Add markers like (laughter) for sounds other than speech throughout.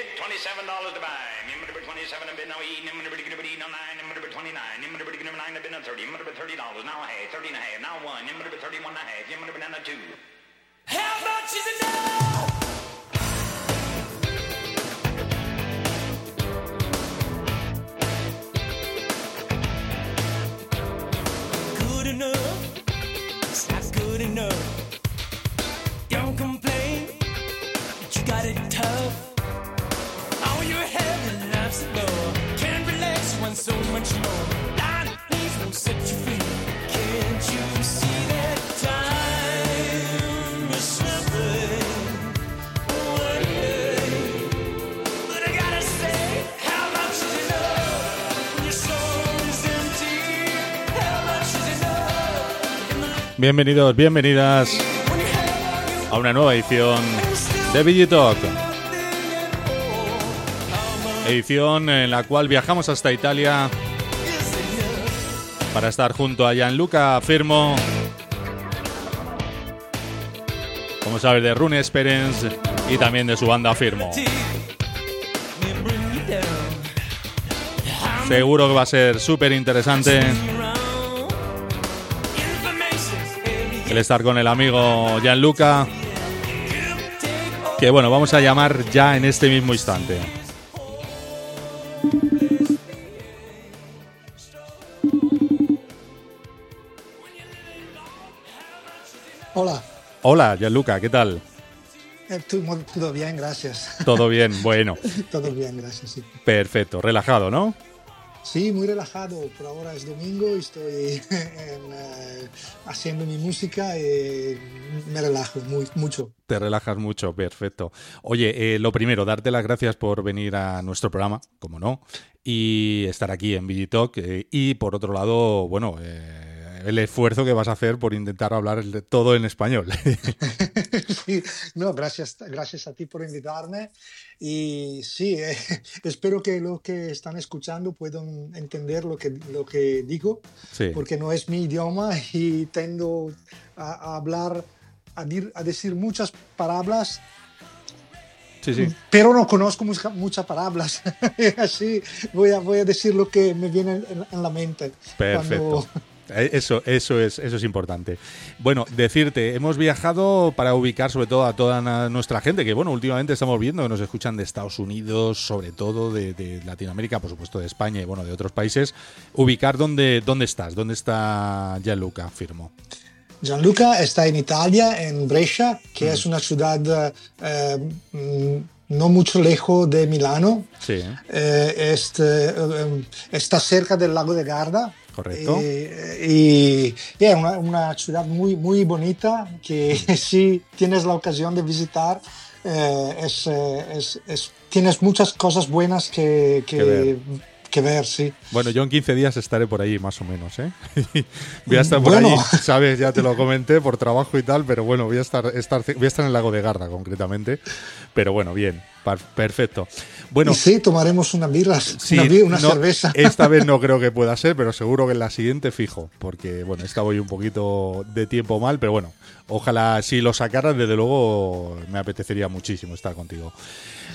bid, $27 to buy. Number 27, a bid now 8. Twenty-nine number 29, him number 29, a bid now 30. Number $30, now a half, Thirty and a half now 1. Thirty-one and a half. number 31 and a 2. How much is enough? Bienvenidos, bienvenidas a una nueva edición de Digitalk. Edición en la cual viajamos hasta Italia para estar junto a Gianluca Firmo. Como sabes, de Rune Esperens y también de su banda Firmo. Seguro que va a ser súper interesante el estar con el amigo Gianluca. Que bueno, vamos a llamar ya en este mismo instante. Hola, Hola, Gianluca, ¿qué tal? Todo bien, gracias. Todo bien, bueno, (laughs) todo bien, gracias. Sí. perfecto, relajado, ¿no? Sí, muy relajado. Por ahora es domingo y estoy (laughs) en, eh, haciendo mi música y me relajo muy, mucho. Te relajas mucho, perfecto. Oye, eh, lo primero, darte las gracias por venir a nuestro programa, como no, y estar aquí en Digitalk. eh, y por otro lado, bueno, eh, el esfuerzo que vas a hacer por intentar hablar todo en español. (laughs) Sí, no, gracias, gracias a ti por invitarme. Y sí, eh, (laughs) espero que los que están escuchando puedan entender lo que, lo que digo. sí, porque no es mi idioma y tendo a, a hablar, a, dir- a decir muchas palabras, sí, sí. pero no conozco mucha- muchas palabras. (laughs) Así voy a, voy a decir lo que me viene en, en la mente. Perfecto. Cuando- Eso, eso es, eso es importante. Bueno, decirte, hemos viajado para ubicar sobre todo a toda nuestra gente, que bueno, últimamente estamos viendo que nos escuchan de Estados Unidos, sobre todo de, de Latinoamérica, por supuesto de España y bueno, de otros países. Ubicar dónde, dónde estás, dónde está Gianluca, firmo. Gianluca está en Italia, en Brescia, que es una ciudad eh, mm, no mucho lejos de Milano. Sí, Eh, este, eh, está cerca del lago de Garda. Correcto. Y, y es una, una ciudad muy, muy bonita que (laughs) si tienes la ocasión de visitar, eh, es, es- es- tienes muchas cosas buenas que, que, Que ver. Que ver, sí. Bueno, yo en 15 días estaré por allí, más o menos, ¿eh? (laughs) voy a estar por Bueno. allí, sabes, ya te lo comenté, por trabajo y tal, pero bueno, voy a estar, estar voy a estar en el lago de Garda, concretamente. Pero bueno, bien, perfecto. Bueno, y sí, tomaremos una birra, sí, una, una no, cerveza. (laughs) Esta vez no creo que pueda ser, pero seguro que en la siguiente fijo, porque bueno, esta voy un poquito de tiempo mal, pero bueno, ojalá si lo sacaras, desde luego me apetecería muchísimo estar contigo.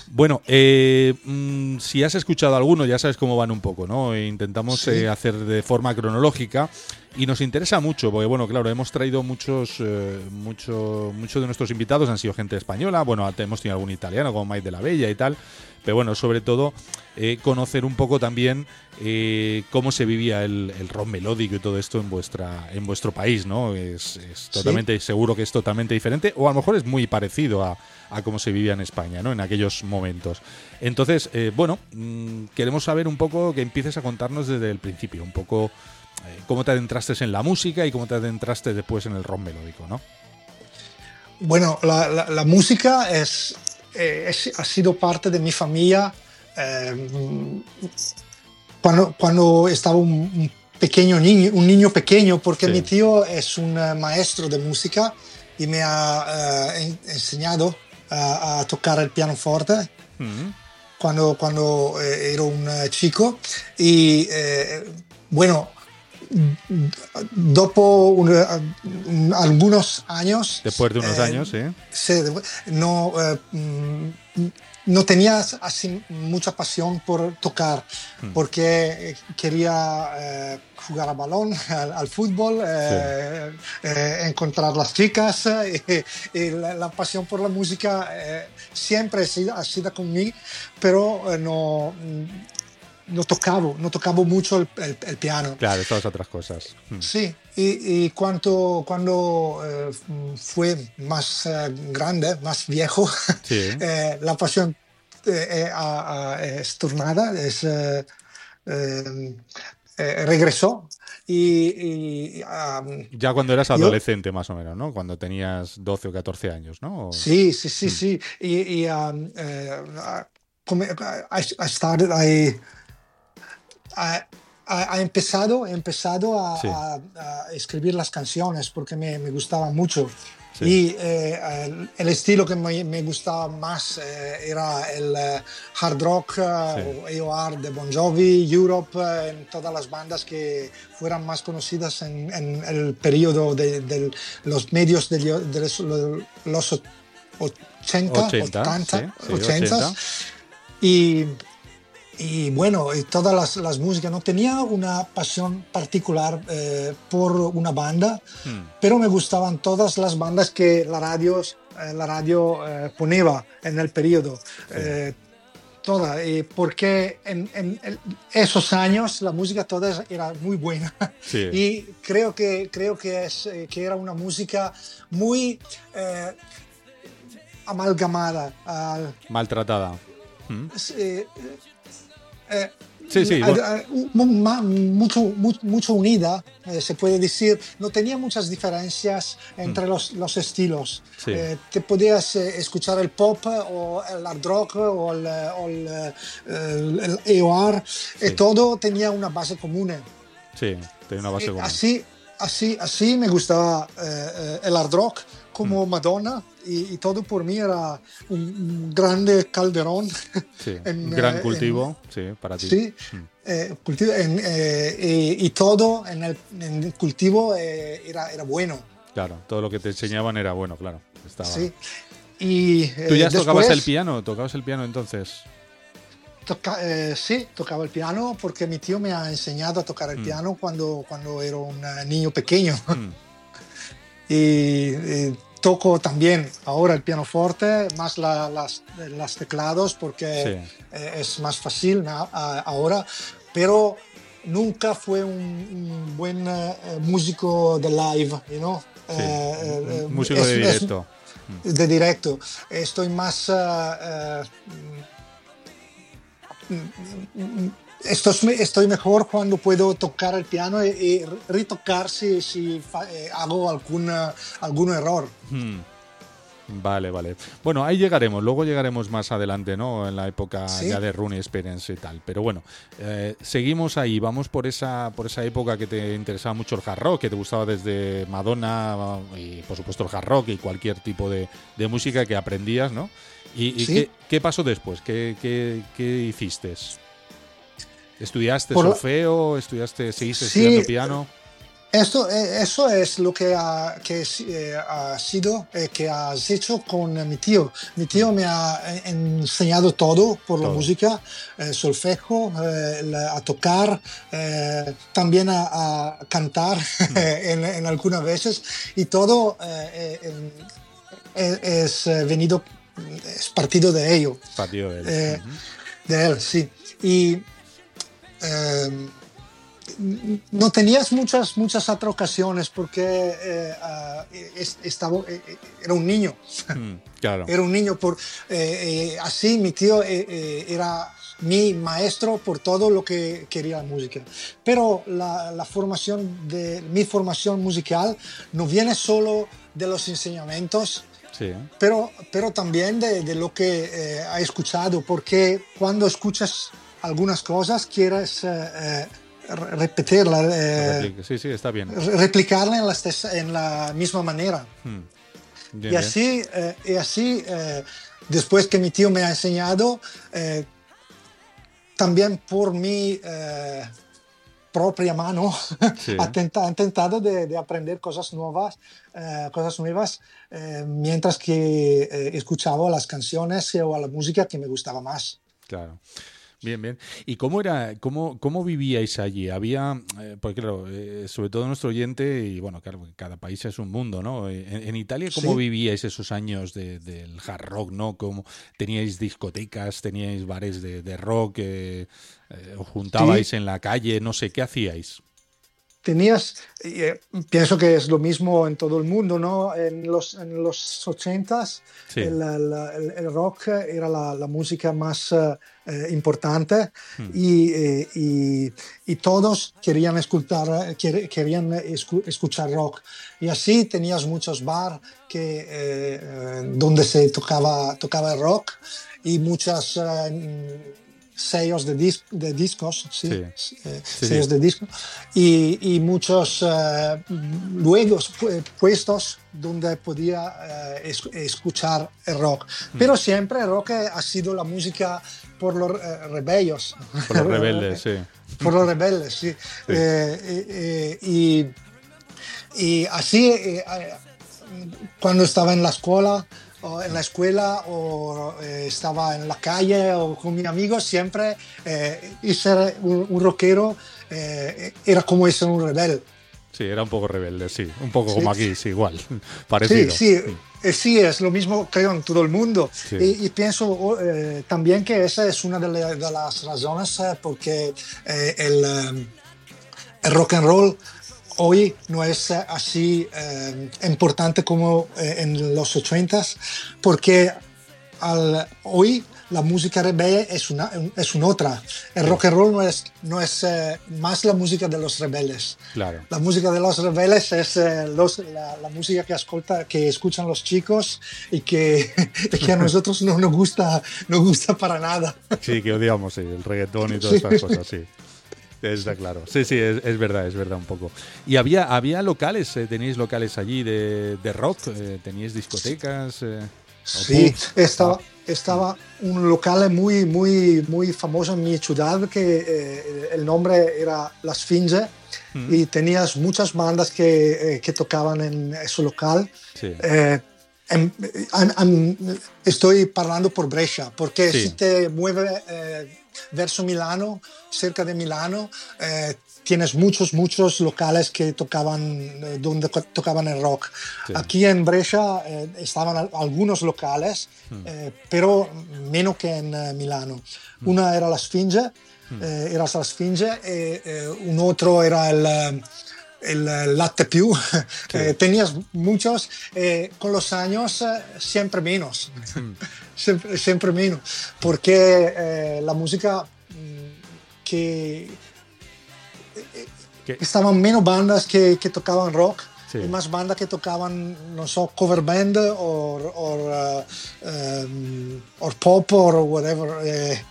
Bueno, eh, mm, si has escuchado alguno, ya sabes cómo van un poco, ¿no? Intentamos Sí. eh, hacer de forma cronológica y nos interesa mucho, porque bueno, claro, hemos traído muchos, eh, mucho, muchos de nuestros invitados han sido gente española, bueno, hemos tenido algún italiano como Mike de la Bella y tal, pero bueno, sobre todo eh, conocer un poco también eh, cómo se vivía el, el rock melódico y todo esto en vuestra en vuestro país, ¿no? Es, es totalmente seguro que es totalmente diferente o a lo mejor es muy parecido a, a cómo se vivía en España, ¿no? En aquellos momentos. Entonces, eh, bueno, mm, queremos saber un poco que empieces a contarnos desde el principio, un poco cómo te adentraste en la música y cómo te adentraste después en el rock melódico, ¿no? Bueno, la, la- la música es, eh, es- ha sido parte de mi familia eh, cuando, cuando estaba un, un pequeño niño, un niño pequeño, porque Sí. mi tío es un eh, maestro de música y me ha eh, en- enseñado a, a tocar el pianoforte Mm, cuando, cuando eh, era un eh, chico. Y eh, bueno, dopo un- un- algunos años. Después de unos eh, años, sí. Sí, no, eh, mm, no tenía así mucha pasión por tocar, porque eh, quería eh, jugar al balón, (laughs) al, al fútbol, eh, eh, encontrar las chicas, (laughs) eh, y la, la pasión por la música siempre ha sido, ha sido conmigo, pero no, no tocaba, no tocaba mucho el- el- el piano. Claro, todas otras cosas. Mm. Sí, y, y cuando, cuando eh, fue más eh, grande, más viejo, (laughs) Sí. eh, la pasión eh, a- a- es tornada, es, regresó y, Ya cuando eras Yo- adolescente, más o menos, ¿no? Cuando tenías 12 o 14 años, ¿no? Sí, sí, sí, sí. Y, y, um, come- I, I started, I, I empezado, he empezado a, Sí. a- a escribir las canciones porque me, me gustaba mucho. Sí. Y eh, el, el estilo que me, me gustaba más eh, era el eh, hard rock eh, o AOR de Bon Jovi, Europe, eh, en todas las bandas que fueran más conocidas en, en el periodo de, de los medios de, de los, los 80, 80, 80, sí, sí, 80. 80. Y, y bueno, y todas las, las músicas. No tenía una pasión particular eh, por una banda, Hmm. pero me gustaban todas las bandas que la radio, eh, la radio eh, ponía en el periodo. Eh, toda, porque en, en- esos años la música toda era muy buena. (laughs) Sí. Y creo que, creo que, es, eh, que era una música muy eh, amalgamada al, Maltratada. Mm. Eh, Sí, sí, bueno. mucho, mu- mucho unida, eh, se puede decir. No tenía muchas diferencias entre los, los estilos. Mm. Sí. Eh, te podías eh, escuchar el pop o el hard rock o el, o el, eh, el- el AOR, Sí. y todo tenía una base común. Sí, tiene una base común. Así, así, así me gustaba el hard rock Mm. como Madonna y, y todo por mí era un, un grande calderón. Sí, (laughs) en, un gran eh, cultivo, sí, para ti. Sí, Mm. eh, cultivo, en, eh, y, y todo en el, en el cultivo eh, era, era bueno. Claro, todo lo que te enseñaban era bueno, claro. Estaba... Sí. Y, eh, ¿Tú ya tocabas después el piano? ¿Tocabas el piano entonces? toca- eh, sí, tocaba el piano porque mi tío me ha enseñado a tocar el piano cuando, cuando era un niño pequeño. Mm. (laughs) y, eh, toco también ahora el pianoforte, más la- las, las teclados porque eh, es más fácil ahora, pero nunca fue un, un buen eh, músico de live, you know? Sí, Eh, músico es- de es- directo. de directo. Estoy más... mm, estoy, estoy mejor cuando puedo tocar el piano y, retocar si, si eh, hago algún, eh, algún error. Mm. Vale, vale. Bueno, ahí llegaremos, luego llegaremos más adelante, ¿no? En la época Sí. ya de Rooney Experience y tal. Pero bueno, eh, seguimos ahí, vamos por esa, por esa época que te interesaba mucho el hard rock, que te gustaba desde Madonna y por supuesto el hard rock y cualquier tipo de, de música que aprendías, ¿no? ¿Y, y Sí. qué, qué pasó después? ¿Qué, qué, qué hiciste? ¿Estudiaste Por la- solfeo? ¿Estudiaste, seguiste Sí, estudiando piano? Esto, eh, eso es lo que ha, que eh, ha sido, eh, que has hecho con mi tío. Mi tío me ha enseñado todo por la Todo. música, eh, solfejo, eh, la- a tocar, eh, también a, a cantar (laughs) en, en algunas veces y todo es venido, es partido de ello Partido de él. de él, sí. Y eh, no tenías muchas, muchas otras ocasiones porque eh, ah, es- estaba, eh, eh, era un niño, Mm, (laughs) claro. era un niño. Por, eh, eh, así mi tío eh, eh, era mi maestro por todo lo que quería la música. Pero la, la formación de mi formación musical no viene solo de los enseñamientos, Sí. pero, pero también de, de lo que eh, ha escuchado, porque cuando escuchas algunas cosas quieres eh, eh, re- repetirla, eh. Sí, sí, está bien. re- replicarla en en la misma manera. Mm. Bien, Y así, eh, y así eh, después que mi tío me ha enseñado, eh, también por mi, propia mano (laughs) Sí. ha, tenta- ha intentado de, de aprender cosas nuevas, cosas nuevas mientras que escuchaba las canciones o la música que me gustaba más. Claro. Bien, bien. ¿Y cómo era, cómo, cómo vivíais allí? Había, eh, porque claro, eh, sobre todo nuestro oyente, y bueno, claro, cada país es un mundo, ¿no? Eh, En, en Italia, ¿cómo Sí. vivíais esos años de- del hard rock, ¿no? ¿Cómo teníais discotecas, teníais bares de, de rock, eh, eh, os juntabais en la calle, no sé, ¿qué hacíais? Tenías, eh, pienso que es lo mismo en todo el mundo, ¿no? En los, en los 80s Sí. el, el- el- rock era la, la música más eh, eh, importante y, eh, y- y todos querían escuchar, eh, quer- querían escu- escuchar rock. Y así tenías muchos bar que, eh, donde se tocaba, tocaba el rock y muchas... sellos de, dis- de discos, sí, Sí. eh, Sí, sellos de disco, y, y muchos eh, luego pu- puestos donde podía eh, es- escuchar el rock. Mm. Pero siempre el rock ha sido la música por los eh, rebellos. Por los rebeldes, (laughs) sí. por los rebeldes, sí. Eh, eh, y, y así, cuando estaba en la escuela, o en la escuela o eh, estaba en la calle o con mis amigos, siempre eh, y ser un, un rockero eh, era como ser un rebelde. Sí, era un poco rebelde, sí. Un poco Sí. como aquí, sí, igual. Sí, (laughs) Parecido. sí, eh, sí, es lo mismo creo en todo el mundo. Sí. Y, y pienso oh, eh, también que esa es una de, la- de las razones eh, porque el, el rock and roll hoy no es eh, así eh, importante como eh, en los 80s, porque al, hoy la música rebelde es una, es una otra. El rock and roll no es, no es eh, más la música de los rebeldes. Claro. La música de los rebeldes es eh, los- la, la música que, escolta, que escuchan los chicos y que, (laughs) y que a nosotros no nos gusta, no gusta para nada. Sí, que odiamos sí, el reggaetón y todas Sí. estas cosas, sí. Está claro. Sí, sí, es, es verdad, es verdad un poco. ¿Y había, había locales? eh, ¿Teníais locales allí de, de rock? Eh, ¿Teníais discotecas? eh, Sí, estaba, Ah, estaba un local muy, muy, muy famoso en mi ciudad que eh, el nombre era La Esfinge y tenías muchas bandas que, eh, que tocaban en ese local. Sí. Em- am- am- estoy hablando por Brescia, porque Sí. si te mueves eh, verso Milano, cerca de Milano, eh, tienes muchos, muchos locales que tocaban, eh, donde tocaban el rock. Sí. Aquí en Brescia eh, estaban al- algunos locales, Hmm. eh, pero menos que en Milano. Una era la Sfinge, eh, era la Sfinge, un otro era el... el latte più, (laughs) Eh, tenías muchos, eh, con los años eh, siempre menos, siempre, siempre menos, porque eh, la música mm, que Que- estaban menos bandas que, que tocaban rock Sí. y más bandas que tocaban, no sé, cover band o or, uh, um, or pop o whatever. eh,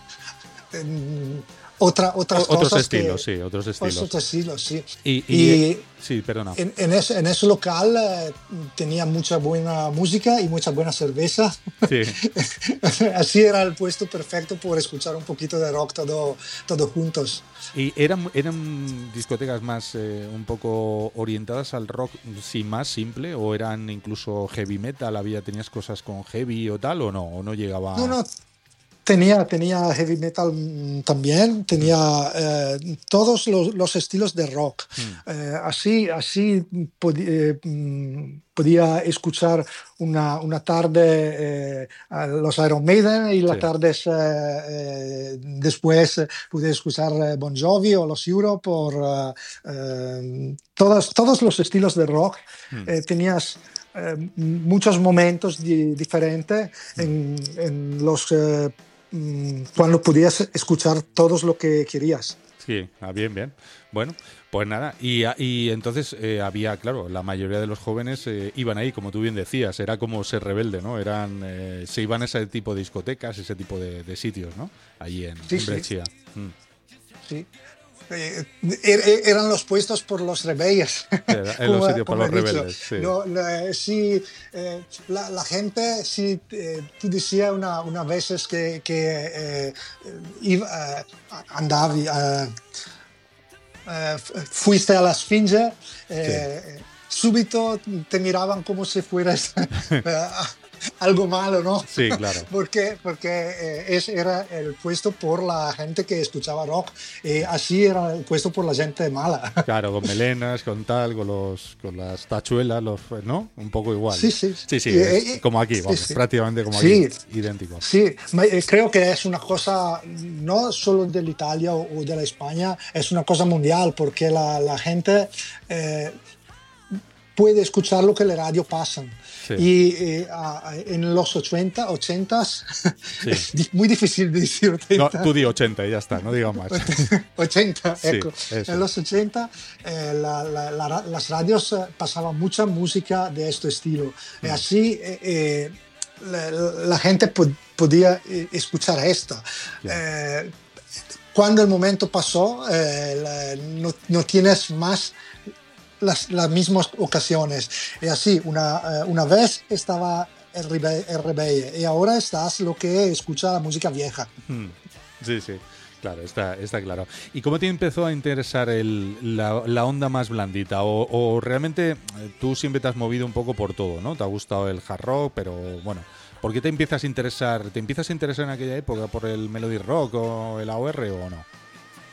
em, otra, otras O- otros cosas que- estilos, sí, otros estilos. Otros estilos, sí. Y, y- Y- sí, perdona. En, en ese, en ese local eh, tenía mucha buena música y mucha buena cerveza. Sí. (laughs) Así era el puesto perfecto por escuchar un poquito de rock todo, todos juntos. ¿Y eran, eran discotecas más eh, un poco orientadas al rock, sí, más simple? ¿O eran incluso heavy metal? ¿Había, ¿Tenías cosas con heavy o tal? ¿O no? ¿O no llegaba? No, no, tenía, tenía heavy metal mm, también, tenía eh, todos los, los estilos de rock. Eh, así así podi- eh, mm, podía escuchar una, una tarde eh, a los Iron Maiden y las Sí. tardes eh, eh, después pude escuchar Bon Jovi o los Europe o todos, todos los estilos de rock. Eh, tenías muchos momentos di- diferentes en, en los eh, mm, cuando podías escuchar todos lo que querías. Sí, ah, bien, bien. Bueno, pues nada. Y, y entonces eh, había, claro, la mayoría de los jóvenes eh, iban ahí, como tú bien decías, era como ser rebelde, ¿no? Eran, eh, se iban a ese tipo de discotecas, ese tipo de, de sitios, ¿no? Allí en, Sí, en sí. Mm. Sí. Eh, er- er- eran los puestos por los rebeldes. (laughs) Era- los como- sitios por como los rebeldes, sí. No, no, sí, eh, la, la gente, sí, eh, tú decías una, una veces que, que eh, iba, eh, eh, eh, fuiste a la Esfinge, eh, súbito te miraban como si fueras (laughs) eh, (laughs) algo malo, ¿no? Sí, claro. (laughs) porque porque eh, ese era el puesto por la gente que escuchaba rock, y así era el puesto por la gente mala. (laughs) Claro, con melenas, con tal, con los con las tachuelas, los, ¿no? Un poco igual. Sí, sí. Sí, sí, y- como aquí, sí, vamos, sí. prácticamente como Sí. aquí, idéntico. Sí, eh, creo que es una cosa no solo de la Italia o, o de la España, es una cosa mundial porque la, la gente eh, puede escuchar lo que la radio pasan. Sí. Y eh, a- en los 80, 80 es di- muy difícil de decir No, 80. tú di 80 y ya está, no digas más. (laughs) 80, Sí, ecco. eso. En los 80 eh, la- la- la- las radios eh, pasaban mucha música de este estilo. Mm. Y así eh, eh, la, gente po- podía eh, escuchar esto. Eh, cuando el momento pasó, no, no tienes más las, las mismas ocasiones. Y así, una, eh, una vez estaba rebelde y ahora estás lo que escucha la música vieja. Mm, Sí, sí, claro, está, está claro. ¿Y cómo te empezó a interesar el- la, la onda más blandita? O, o realmente eh, tú siempre te has movido un poco por todo, ¿no? Te ha gustado el hard rock, pero bueno, ¿por qué te empiezas a interesar? ¿Te empiezas a interesar en aquella época por el melody rock o el AOR o no?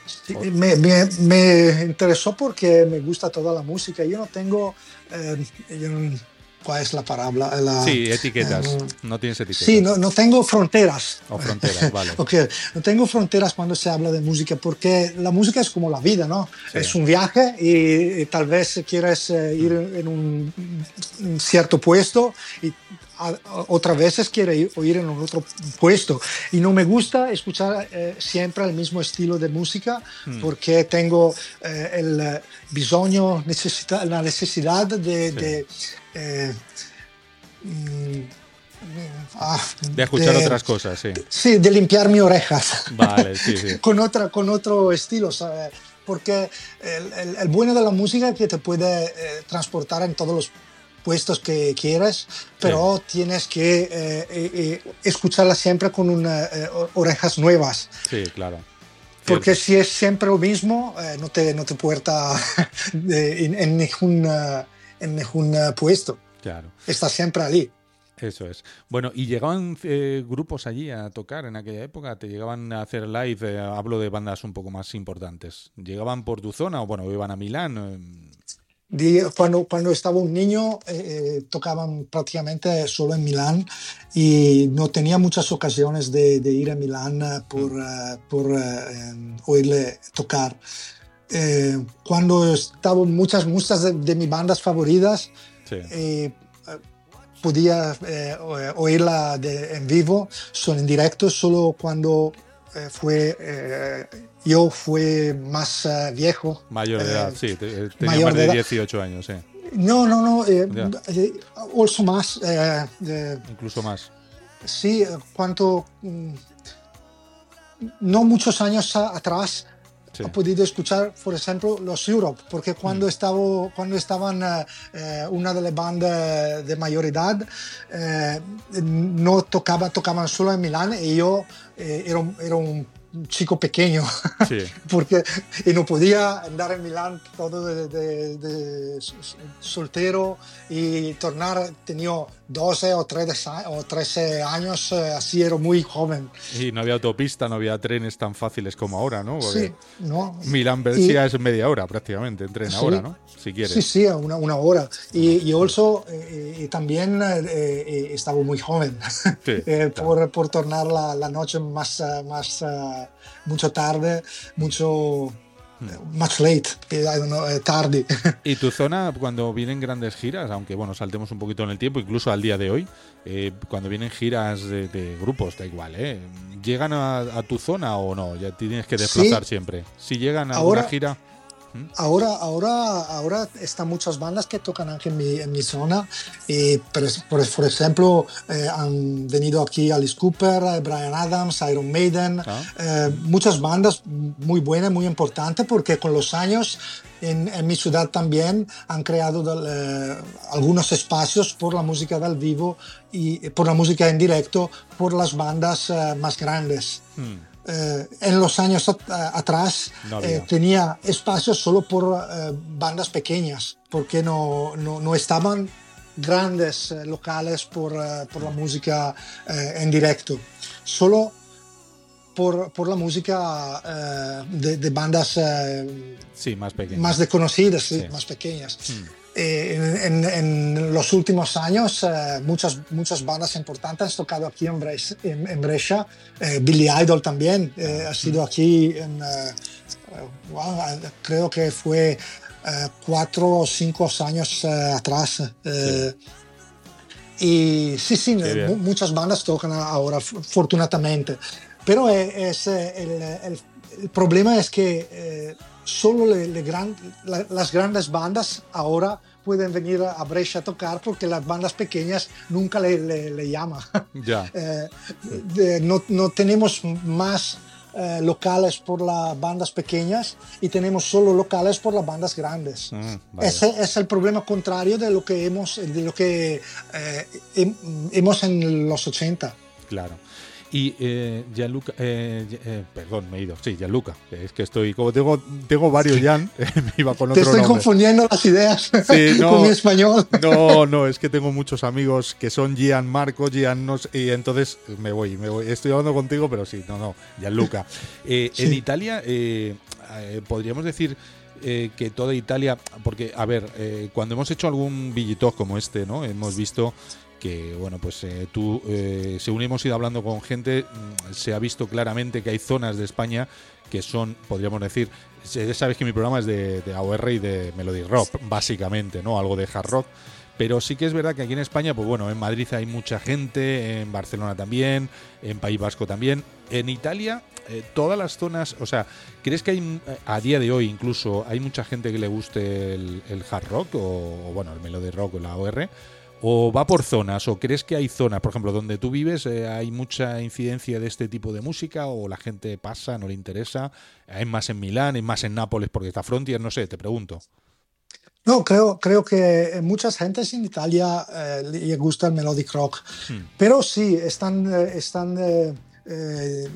Sí, me, me- me interesó porque me gusta toda la música. Yo no tengo, eh, yo no- ¿cuál es la palabra? La- Sí, etiquetas. eh, No tienes etiquetas. Sí, no, no tengo fronteras. O fronteras, vale. (laughs) Ok, no tengo fronteras cuando se habla de música porque la música es como la vida, ¿no? Sí. Es un viaje y, y tal vez quieres eh, ir en un, un cierto puesto y otras veces quiere ir, o ir en otro puesto. Y no me gusta escuchar eh, siempre el mismo estilo de música Hmm. porque tengo eh, el eh, bisogno, necesita- la necesidad de... de, eh, mm, ah, De escuchar de- otras cosas, sí. Sí, de limpiar mis orejas. Vale, sí, sí. (laughs) con, otra, con otro estilo, ¿sabes? Porque el, el- el bueno de la música es que te puede eh, transportar en todos los puestos que quieres, pero tienes que eh, eh, eh, escucharla siempre con una, orejas nuevas. Sí, claro. Porque Cierto. si es siempre lo mismo, no, te, no te puerta (laughs) de- en, en ningún, en ningún puesto. Claro. Está siempre allí. Eso es. Bueno, ¿y llegaban eh, grupos allí a tocar en aquella época? ¿Te llegaban a hacer live? Eh, hablo de bandas un poco más importantes. ¿Llegaban por tu zona o, bueno, iban a Milán? Cuando, cuando estaba un niño eh, eh, tocaban prácticamente solo en Milán y no tenía muchas ocasiones de, de ir a Milán eh, por, eh, por em, oírle tocar. Eh, cuando estaban muchas, muchas de, de mis bandas favoritas, sí. eh, podía oírla de- en vivo, solo en directo, solo cuando fue, eh, yo fui más eh, viejo. Mayor de Eh, edad, sí. te- eh, tenía mayor más de de edad. 18 años, sí. No, no, no. eh, eh, also más. eh, eh, Incluso más. sí, eh, cuanto. mm, no muchos años atrás Sí. he podido escuchar, por ejemplo, los Europe, porque cuando, estaba, cuando estaban eh, una de las bandas de mayor edad, eh, no tocaba, tocaban solo en Milán y yo eh, era, era un chico pequeño. Sí. (laughs) porque y no podía andar en Milán todo de, de- de soltero y tornar tenía 12 o 13, a- o 13 años eh, así era muy joven Y no había autopista, no había trenes tan fáciles como ahora, ¿no? Porque sí no Milán Brescia es media hora prácticamente, en tren Sí. ahora, ¿no? Si quieres. sí sí una, una hora y, y also eh, y también eh, eh, estaba muy joven Sí, (laughs) eh, por, por tornar la, la noche más eh, más eh, mucho tarde mucho eh, much late I don't know, eh, tarde (laughs) ¿Y tu zona, cuando vienen grandes giras, aunque bueno, saltemos un poquito en el tiempo, incluso al día de hoy, eh, cuando vienen giras de, de grupos, da igual, ¿eh? ¿Llegan a, a tu zona o no? Ya tienes que desplazar Sí. siempre. Si llegan a Ahora- gira, Ahora, ahora, ahora están muchas bandas que tocan aquí en mi, en mi zona. Y, por, por, por ejemplo, eh, han venido aquí Alice Cooper, eh, Brian Adams, Iron Maiden. Ah. eh, muchas bandas muy buenas, muy importantes, porque con los años en, en mi ciudad también han creado del- eh, algunos espacios por la música del vivo y por la música en directo por las bandas más grandes. hmm, eh, en los años at- atrás No eh, tenía espacio solo por eh, bandas pequeñas, porque no, no, no estaban grandes eh, locales por, eh, por la música eh, en directo. Solo por, por la música eh, de, de bandas eh, Sí, más pequeño. más desconocidas, sí, Sí. más pequeñas. Mm. Eh, en, en- los últimos años, eh, muchas, muchas bandas importantes han tocado aquí en Brescia. En, en Brescia. Eh, Billy Idol también eh, ha sido aquí, en, wow, eh, creo que fue cuatro o cinco años atrás. Eh, Y sí, sí, muchas bandas tocan ahora, f- fortunatamente. Pero es, eh, el, el- el problema es que solo le- le gran- la- las grandes bandas ahora pueden venir a Brescia a tocar porque las bandas pequeñas nunca le, le, le llaman. (laughs) Ya. (laughs) Eh, de- no, no tenemos más eh, locales por las bandas pequeñas y tenemos solo locales por las bandas grandes. Mm. Ese es el problema contrario de lo que hemos, de lo que eh, hem- hemos en los 80. Claro. Y eh, Gianluca, eh, eh, perdón, me he ido. Sí, Gianluca. Es que estoy, como tengo, tengo varios Jan, (laughs) me iba con Te otro estoy nombre. confundiendo las ideas Sí, (laughs) no. con mi español. No, no, es que tengo muchos amigos que son Gian Marco, Gian no y entonces me voy, me voy. Estoy hablando contigo, pero sí, no, no, Gianluca. (laughs) Eh, Sí. En Italia, eh, eh, podríamos decir eh, que toda Italia, porque, a ver, eh, cuando hemos hecho algún billitalk como este, ¿no? Hemos visto que, bueno, pues eh, tú, eh, según hemos ido hablando con gente, mm, se ha visto claramente que hay zonas de España que son, podríamos decir, ya sabes que mi programa es de, de AOR y de Melody Rock, básicamente, ¿no? Algo de hard rock. Pero sí que es verdad que aquí en España, pues bueno, en Madrid hay mucha gente, en Barcelona también, en País Vasco también. En Italia, eh, todas las zonas, o sea, ¿crees que hay, eh, a día de hoy incluso, hay mucha gente que le guste el, el hard rock o, o, bueno, el melody rock o la OR? ¿O va por zonas? ¿O crees que hay zonas, por ejemplo, donde tú vives, eh, hay mucha incidencia de este tipo de música? ¿O la gente pasa, no le interesa? ¿Hay más en Milán, hay más en Nápoles porque está Frontier? No sé, te pregunto. No, creo, creo que muchas gentes en Italia eh, le gusta el melodic rock, Hmm. pero sí, están, eh, están eh,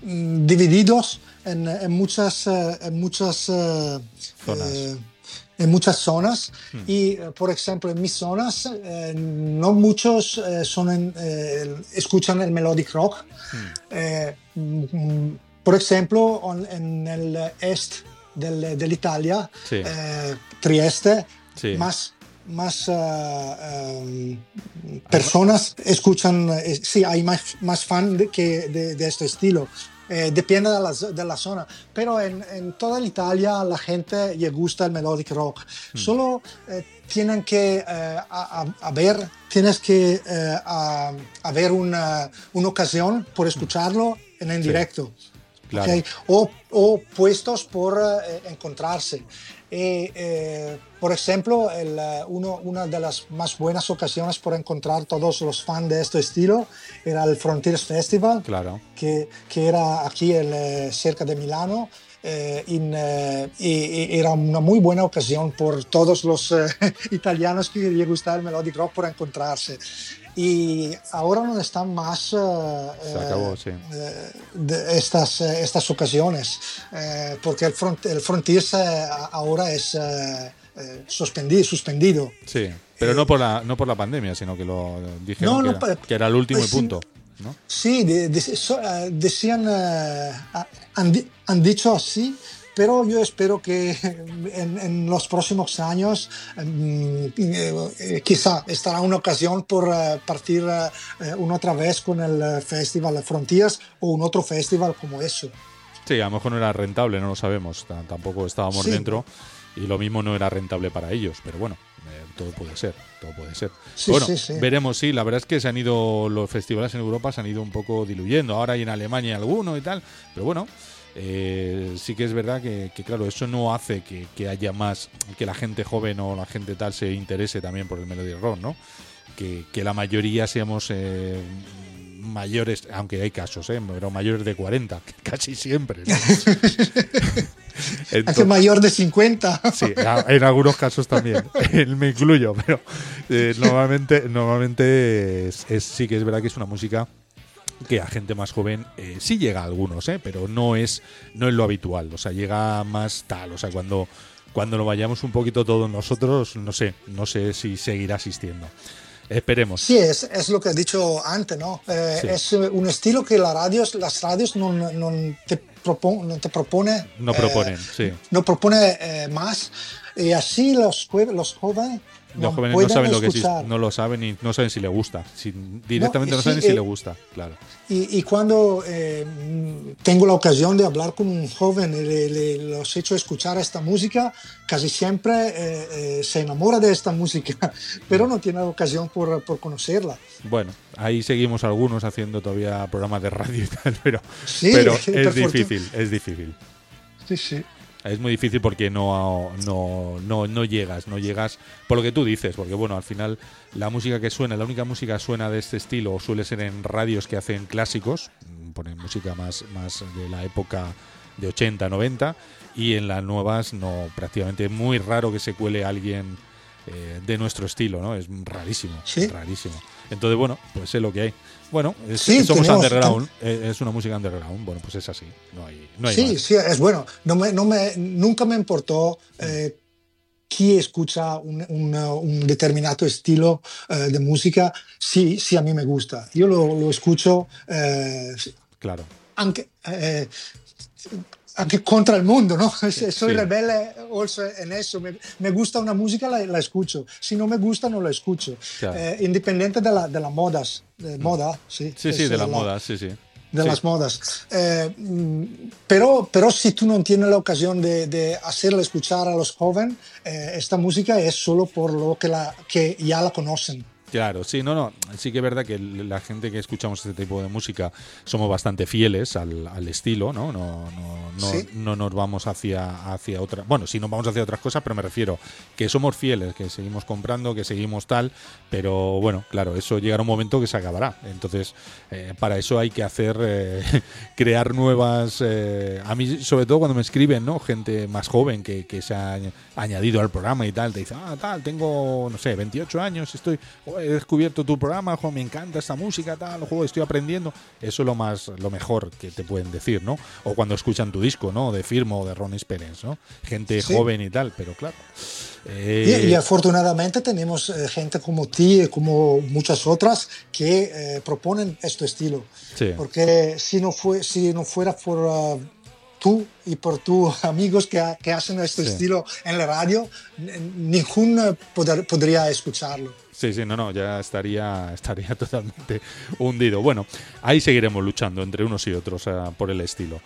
divididos en, en muchas, en muchas Zonas. En muchas zonas Hmm. y eh, por ejemplo en mis zonas eh, no muchos eh, son en, eh, escuchan el melodic rock Hmm. Mm, por ejemplo en el este del- dell'Italia Sí. eh, Trieste Sí. más más em, personas escuchan sí hay más, más fan de, que de, de este estilo Eh, depende de la, de la zona pero en, en toda l'Italia la gente le gusta el melodic rock solo eh, tienen que eh, a, a- a ver tienes que eh, a- haber una, una ocasión por escucharlo en, en Sí. directo Claro. ¿ok? o, o puestos por eh, encontrarse. Y, eh, por ejemplo, el, eh, uno- una de las más buenas ocasiones por encontrar todos los fans de este estilo era el Frontiers Festival, Claro. que, que era aquí el, eh, cerca de Milano. eh, in, eh, y, y era una muy buena ocasión por todos los eh, (laughs) italianos que les gusta el melodic rock por encontrarse. Y ahora no están más eh, Se acabó, sí. eh, de estas, eh, estas ocasiones, eh, porque el, front, el Frontiers eh, ahora es eh, eh, suspendido, suspendido. Sí, pero no por la no por la pandemia, sino que lo dijeron No, que, no, era, pa- que era el último y punto, ¿no? Sí, de- de- so- eh, decían, eh, han, han dicho así, pero yo espero que en, en los próximos años mm, eh, eh, quizá estará una ocasión por eh, partir eh, una otra vez con el Festival Frontiers o un otro festival como eso. Sí, a lo mejor no era rentable, no lo sabemos. T- Tampoco estábamos Sí. dentro y lo mismo no era rentable para ellos, pero bueno, todo puede ser, todo puede ser. Sí, bueno, sí, sí. veremos, sí, la verdad es que se han ido, los festivales en Europa se han ido un poco diluyendo, ahora hay en Alemania alguno y tal, pero bueno, eh, sí que es verdad que, que, claro, eso no hace que, que haya más, que la gente joven o la gente tal se interese también por el melody rock, ¿no? Que, que la mayoría seamos eh, mayores, aunque hay casos, ¿eh? pero mayores de 40, (laughs) casi siempre. ¿no? (laughs) Hace mayor de 50. Sí, en algunos casos también. (laughs) Me incluyo, pero eh, normalmente, normalmente es, es- sí que es verdad que es una música que a gente más joven eh, sí llega a algunos, ¿eh? pero no es, no es lo habitual. O sea, llega más tal. O sea, cuando, cuando lo vayamos un poquito todos nosotros, no sé, no sé si seguirá asistiendo. Esperemos. Sí, es, es lo que he dicho antes, ¿no? Eh, Sí. Es un estilo que la radios, las radios no, no te, propon, no te propone. No eh, proponen, sí. No propone eh, más. Y así los jóvenes. Los jóvenes no saben lo que es, escuchar. no lo saben y no saben si le gusta. Si, directamente no, No, saben sí, si eh, le gusta, claro. Y, y cuando eh, tengo la ocasión de hablar con un joven y le, le- los he hecho escuchar esta música, casi siempre eh, eh, se enamora de esta música, (laughs) pero no tiene la ocasión por, por conocerla. Bueno, ahí seguimos algunos haciendo todavía programas de radio y tal, pero, Sí, pero (laughs) es difícil, es difícil. Sí, sí. Es muy difícil porque no, no, no, no llegas, no llegas por lo que tú dices, porque bueno, al final la música que suena, la única música que suena de este estilo suele ser en radios que hacen clásicos, ponen música más, más de la época de 80, 90, y en las nuevas no, prácticamente es muy raro que se cuele alguien eh, de nuestro estilo, ¿no? Es rarísimo, Sí. rarísimo. Entonces, bueno, pues es lo que hay. Bueno, es- Sí, somos tenemos- underground, eh, es una música underground, bueno, pues es así, no hay, no hay Sí, más. sí, es bueno. No me, no me, nunca me importó eh, quién escucha un, una- un determinado estilo eh, de música si, si a mí me gusta. Yo lo, lo escucho eh, Claro. Anche contra el mundo, ¿no? (laughs) Soy Sí. rebelde also en eso. Me, me gusta una música, la, la escucho. Si no me gusta, no la escucho. Claro. Eh, independiente de, la, de las modas. De moda, sí. Sí, sí, Eso de la es moda, sí, sí. de Sí. las modas. Eh, mm, pero, pero si tú no tienes la ocasión de, de hacerle escuchar a los jóvenes, eh, esta música es solo por lo que, la, que ya la conocen. Claro, sí, no, no. Sí que es verdad que la gente que escuchamos este tipo de música somos bastante fieles al, al estilo, ¿no? No, no, no, Sí. no nos vamos hacia, hacia otra. Bueno, sí nos vamos hacia otras cosas, pero me refiero que somos fieles, que seguimos comprando, que seguimos tal, pero bueno, claro, eso llegará un momento que se acabará. Entonces, eh, para eso hay que hacer, eh, (laughs) crear nuevas. eh, a mí, sobre todo cuando me escriben, ¿no? Gente más joven que, que se ha añ- añadido al programa y tal, te dice, ah, tal, tengo, no sé, 28 años, estoy, joder, he descubierto tu programa, jo, me encanta esta música, tal, joder, estoy aprendiendo. Eso es lo más, lo mejor que te pueden decir, ¿no? O cuando escuchan tu disco, ¿no? De Firmo o de Ron Spence, ¿no? Gente Sí. joven y tal, pero claro. Y, eh, y afortunadamente tenemos eh, gente como ti y como muchas otras que eh, proponen este estilo. Sí. Porque si no, fue, si no fuera por ah, tú y por tus amigos que, que hacen este Sí. estilo en la radio, n- ninguno poder- podría escucharlo. Sí, sí, no, no, ya estaría, (laughs) estaría totalmente hundido. Bueno, ahí seguiremos luchando entre unos y otros ah, por el estilo.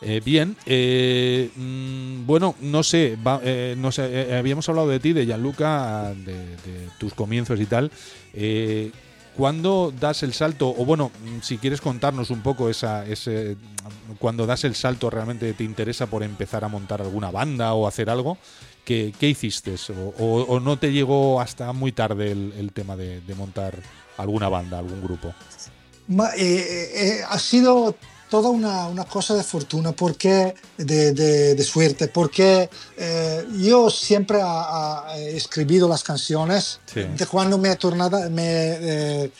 Eh, bien, eh, mm, bueno, no sé, va- eh, no sé eh, habíamos hablado de ti, de Gianluca, de, de tus comienzos y tal. Eh, ¿Cuándo das el salto? O bueno, mm, si quieres contarnos un poco esa, ese, cuando das el salto realmente te interesa por empezar a montar alguna banda o hacer algo, ¿qué, qué hiciste? O, o- o no te llegó hasta muy tarde el, el tema de, de montar alguna banda, algún grupo? Ma, eh, eh, ha sido toda una, una cosa de fortuna, porque de, de- de suerte, porque eh, yo siempre ha- ha- he escrito las canciones Sí. de cuando me he tornado, me, eh,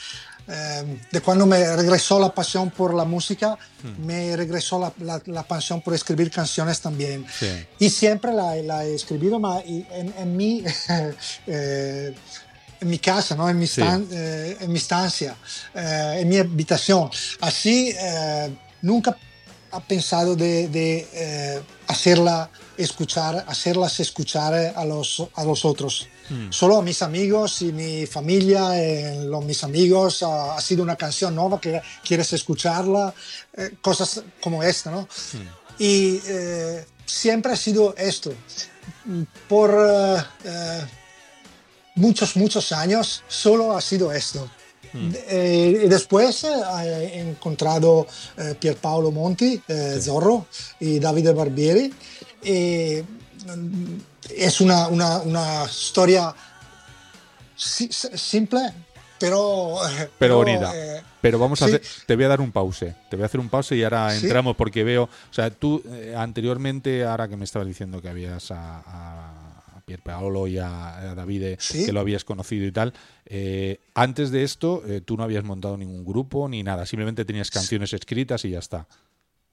eh, de cuando me regresó la pasión por la música, me regresó la, la- la pasión por escribir canciones también. Sí. Y siempre la, la he y en, en mi, (laughs) eh, en mi casa, ¿no? en, mi Sí. stan- eh, en mi estancia, eh, en mi habitación. Así eh, nunca ha pensado de, de, hacerla escuchar, hacerlas escuchar a los, a los otros. Solo a mis amigos y mi familia, eh, los, mis amigos, ah, ha sido una canción nueva que quieres escucharla, eh, cosas como esta, ¿no? Y eh, siempre ha sido esto. Por eh, eh, muchos, muchos años solo ha sido esto. Eh, y después eh, he encontrado eh, Pierpaolo Monti, eh, Zorro y Davide Barbieri. Y, mm, es una, una, una storia si- simple, pero... Pero bonita. eh, Pero vamos a hacer, te voy a dar un pause. Te voy a hacer un pause y ahora Sí. entramos porque veo, o sea, tú eh, anteriormente, ahora que me estabas diciendo que habías a, a Pierpaolo y a, a Davide, Sí. que lo habías conocido y tal. Eh, antes de esto, tú no habías montado ningún grupo ni nada, simplemente tenías canciones escritas y ya está.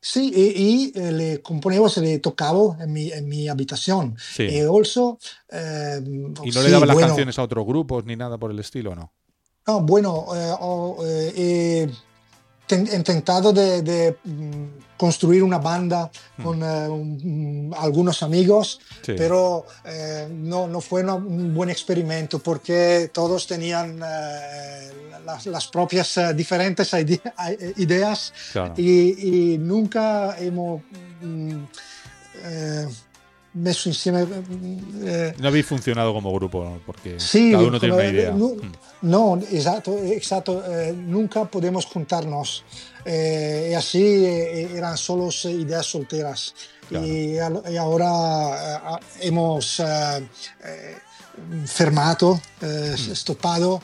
Sí, y, y, eh, le componevo, se le tocaba en mi, en mi habitación. Sí. Y also, eh, ¿Y no le sí, daban las bueno, canciones a otros grupos ni nada por el estilo, no? No, bueno, eh, eh, he he intentado de, de, mm, construir una banda con eh, un- mm, algunos amigos. Sí. pero eh, no, no fue una- un buen experimento porque todos tenían eh, las, las propias diferentes ide- ideas Claro. y, y nunca hemos mm, insieme eh, No habéis funcionado como grupo, porque Sí, cada uno tiene una idea. No, Mm. no, exacto, exacto. eh, nunca podemos juntarnos. Eh, y así eran solo ideas solteras. Claro. Y, ahora hemos fermato, eh, stoppado,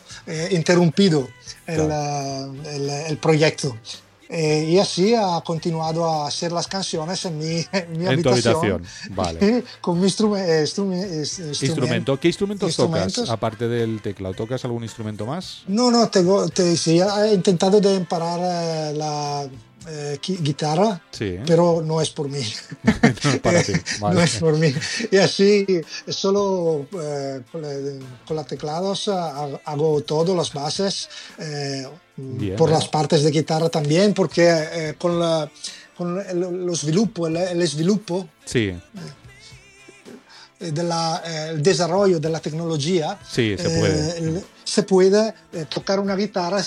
interrumpido el, Claro. el- el proyecto. Eh, y así ha continuado a hacer las canciones en mi, (laughs) en mi En tu habitación. habitación, vale. (laughs) con mi instrume- eh, instrume- es- Instrumento. ¿Qué instrumentos tocas? Aparte del teclado, ¿tocas algún instrumento más? No, no, tengo, te, sí, he intentado de emparar eh, la eh, guitarra, Sí. pero no es por mí. (laughs) No, para ti, (laughs) vale. No es por mí. Y así, solo eh, con, la- los teclados hago todo, las bases, eh, Bien, por las partes de guitarra también, porque con, la, con el, lo sviluppo, el, el sviluppo Sí, della, eh, il desarrollo della tecnologia Sí, se puede. el- se puede eh, tocar una guitarra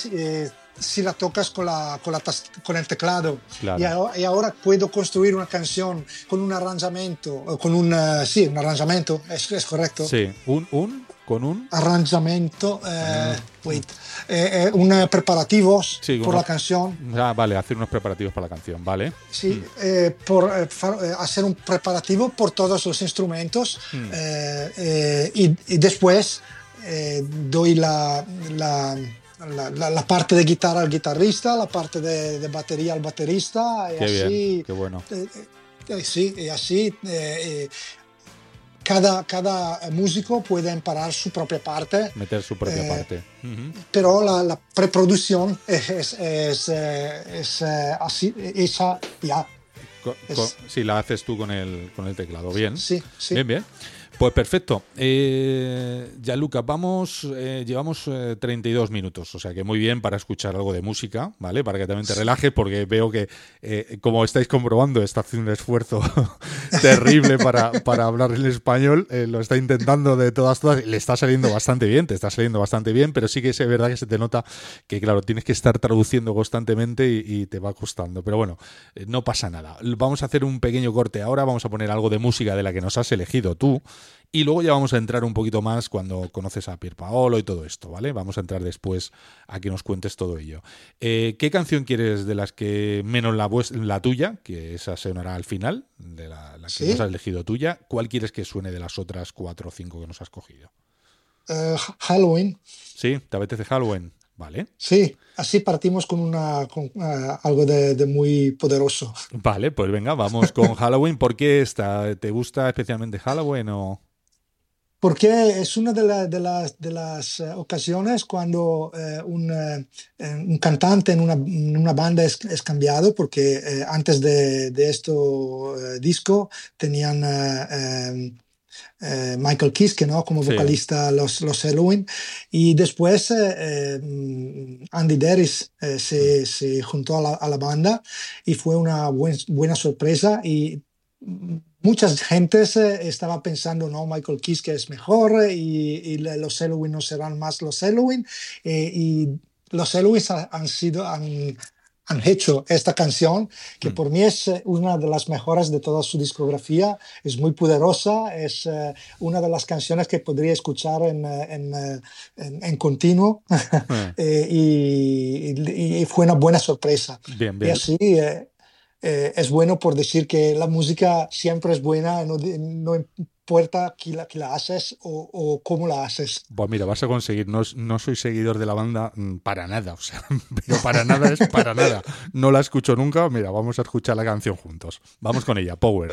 si la tocas con, la, con, la tas- con el teclado Claro. y, ahora, y ahora puedo construir una canción con un arranjamiento con un eh, sí un arranjamiento es, es correcto sí. ¿Un, un? ¿Con un? arranjamiento eh, wait, eh, eh, un preparativos Sí, por la canción Ah, vale, hacer unos preparativos para la canción, ¿vale? Sí, eh, por hacer un preparativo por todos los instrumentos Mm. y, y después doy la, la, la- la- la parte de guitarra al guitarrista, la parte de, de batería al baterista y Qué así. bien, qué bueno. eh, eh, sí, y así eh, eh, cada, cada músico puede emparar su propia parte Meter su propia Eh, parte. Ujú. pero la, la preproducción es, es, es, eh, es, eh, así, esa ya. Co- es- co- si la haces tú con el, con el teclado, bien. Sí, sí. Bien, bien. Pues perfecto. Eh, ya, Luca, vamos, eh, llevamos eh, 32 minutos, o sea que muy bien para escuchar algo de música, ¿vale? Para que también te relajes, porque veo que, eh, como estáis comprobando, está haciendo un esfuerzo (laughs) terrible para, para hablar en español, eh, lo está intentando de todas, todas, le está saliendo bastante bien, te está saliendo bastante bien, pero sí que es verdad que se te nota que, claro, tienes que estar traduciendo constantemente y, y te va costando, pero bueno, eh, no pasa nada. Vamos a hacer un pequeño corte ahora, vamos a poner algo de música de la que nos has elegido tú. Y luego ya vamos a entrar un poquito más cuando conoces a Pierpaolo y todo esto, ¿vale? Vamos a entrar después a que nos cuentes todo ello. Eh, ¿Qué canción quieres de las que, menos la, la tuya, que esa sonará al final, de la, la que Sí. nos has elegido tuya, cuál quieres que suene de las otras cuatro o cinco que nos has cogido? Eh, Halloween, ¿Sí? ¿Te apetece Halloween? Vale. sí, así partimos con, una, con eh, algo de, de muy poderoso. Vale, pues venga, vamos con (laughs) Halloween. ¿Por qué esta? ¿Te gusta especialmente Halloween o...? Porque es una de, la- de las, de las eh, ocasiones cuando eh, un, eh, un cantante en una, en una banda es, es cambiado, porque eh, antes de, de este disco tenían eh, eh, Michael Kiske ¿no? como Sí. vocalista los, los Halloween, y después eh, Andy Deris eh, se, se juntó a la, a la banda y fue una buen- buena sorpresa y mucha gente se estaba pensando, no, Michael Kiske es mejor eh, y, y los Halloween no serán más los Halloween. eh, y los Halloween ha- han sido, han, han hecho esta canción, que por mí es eh, una de las mejores de toda su discografía, es muy poderosa, es eh, una de las canciones que podría escuchar en, eh, en, eh, en- en continuo (laughs) eh, y, y- y fue una buena sorpresa. Bien, Y bien. así eh, eh, es bueno por decir que la música siempre es buena, no, no importa quién la, quién la haces o, o cómo la haces. Pues mira, vas a conseguir. No, no soy seguidor de la banda mm, para nada, o sea, (laughs) pero para nada es para nada. No la escucho nunca. Mira, vamos a escuchar la canción juntos. Vamos con ella, Power.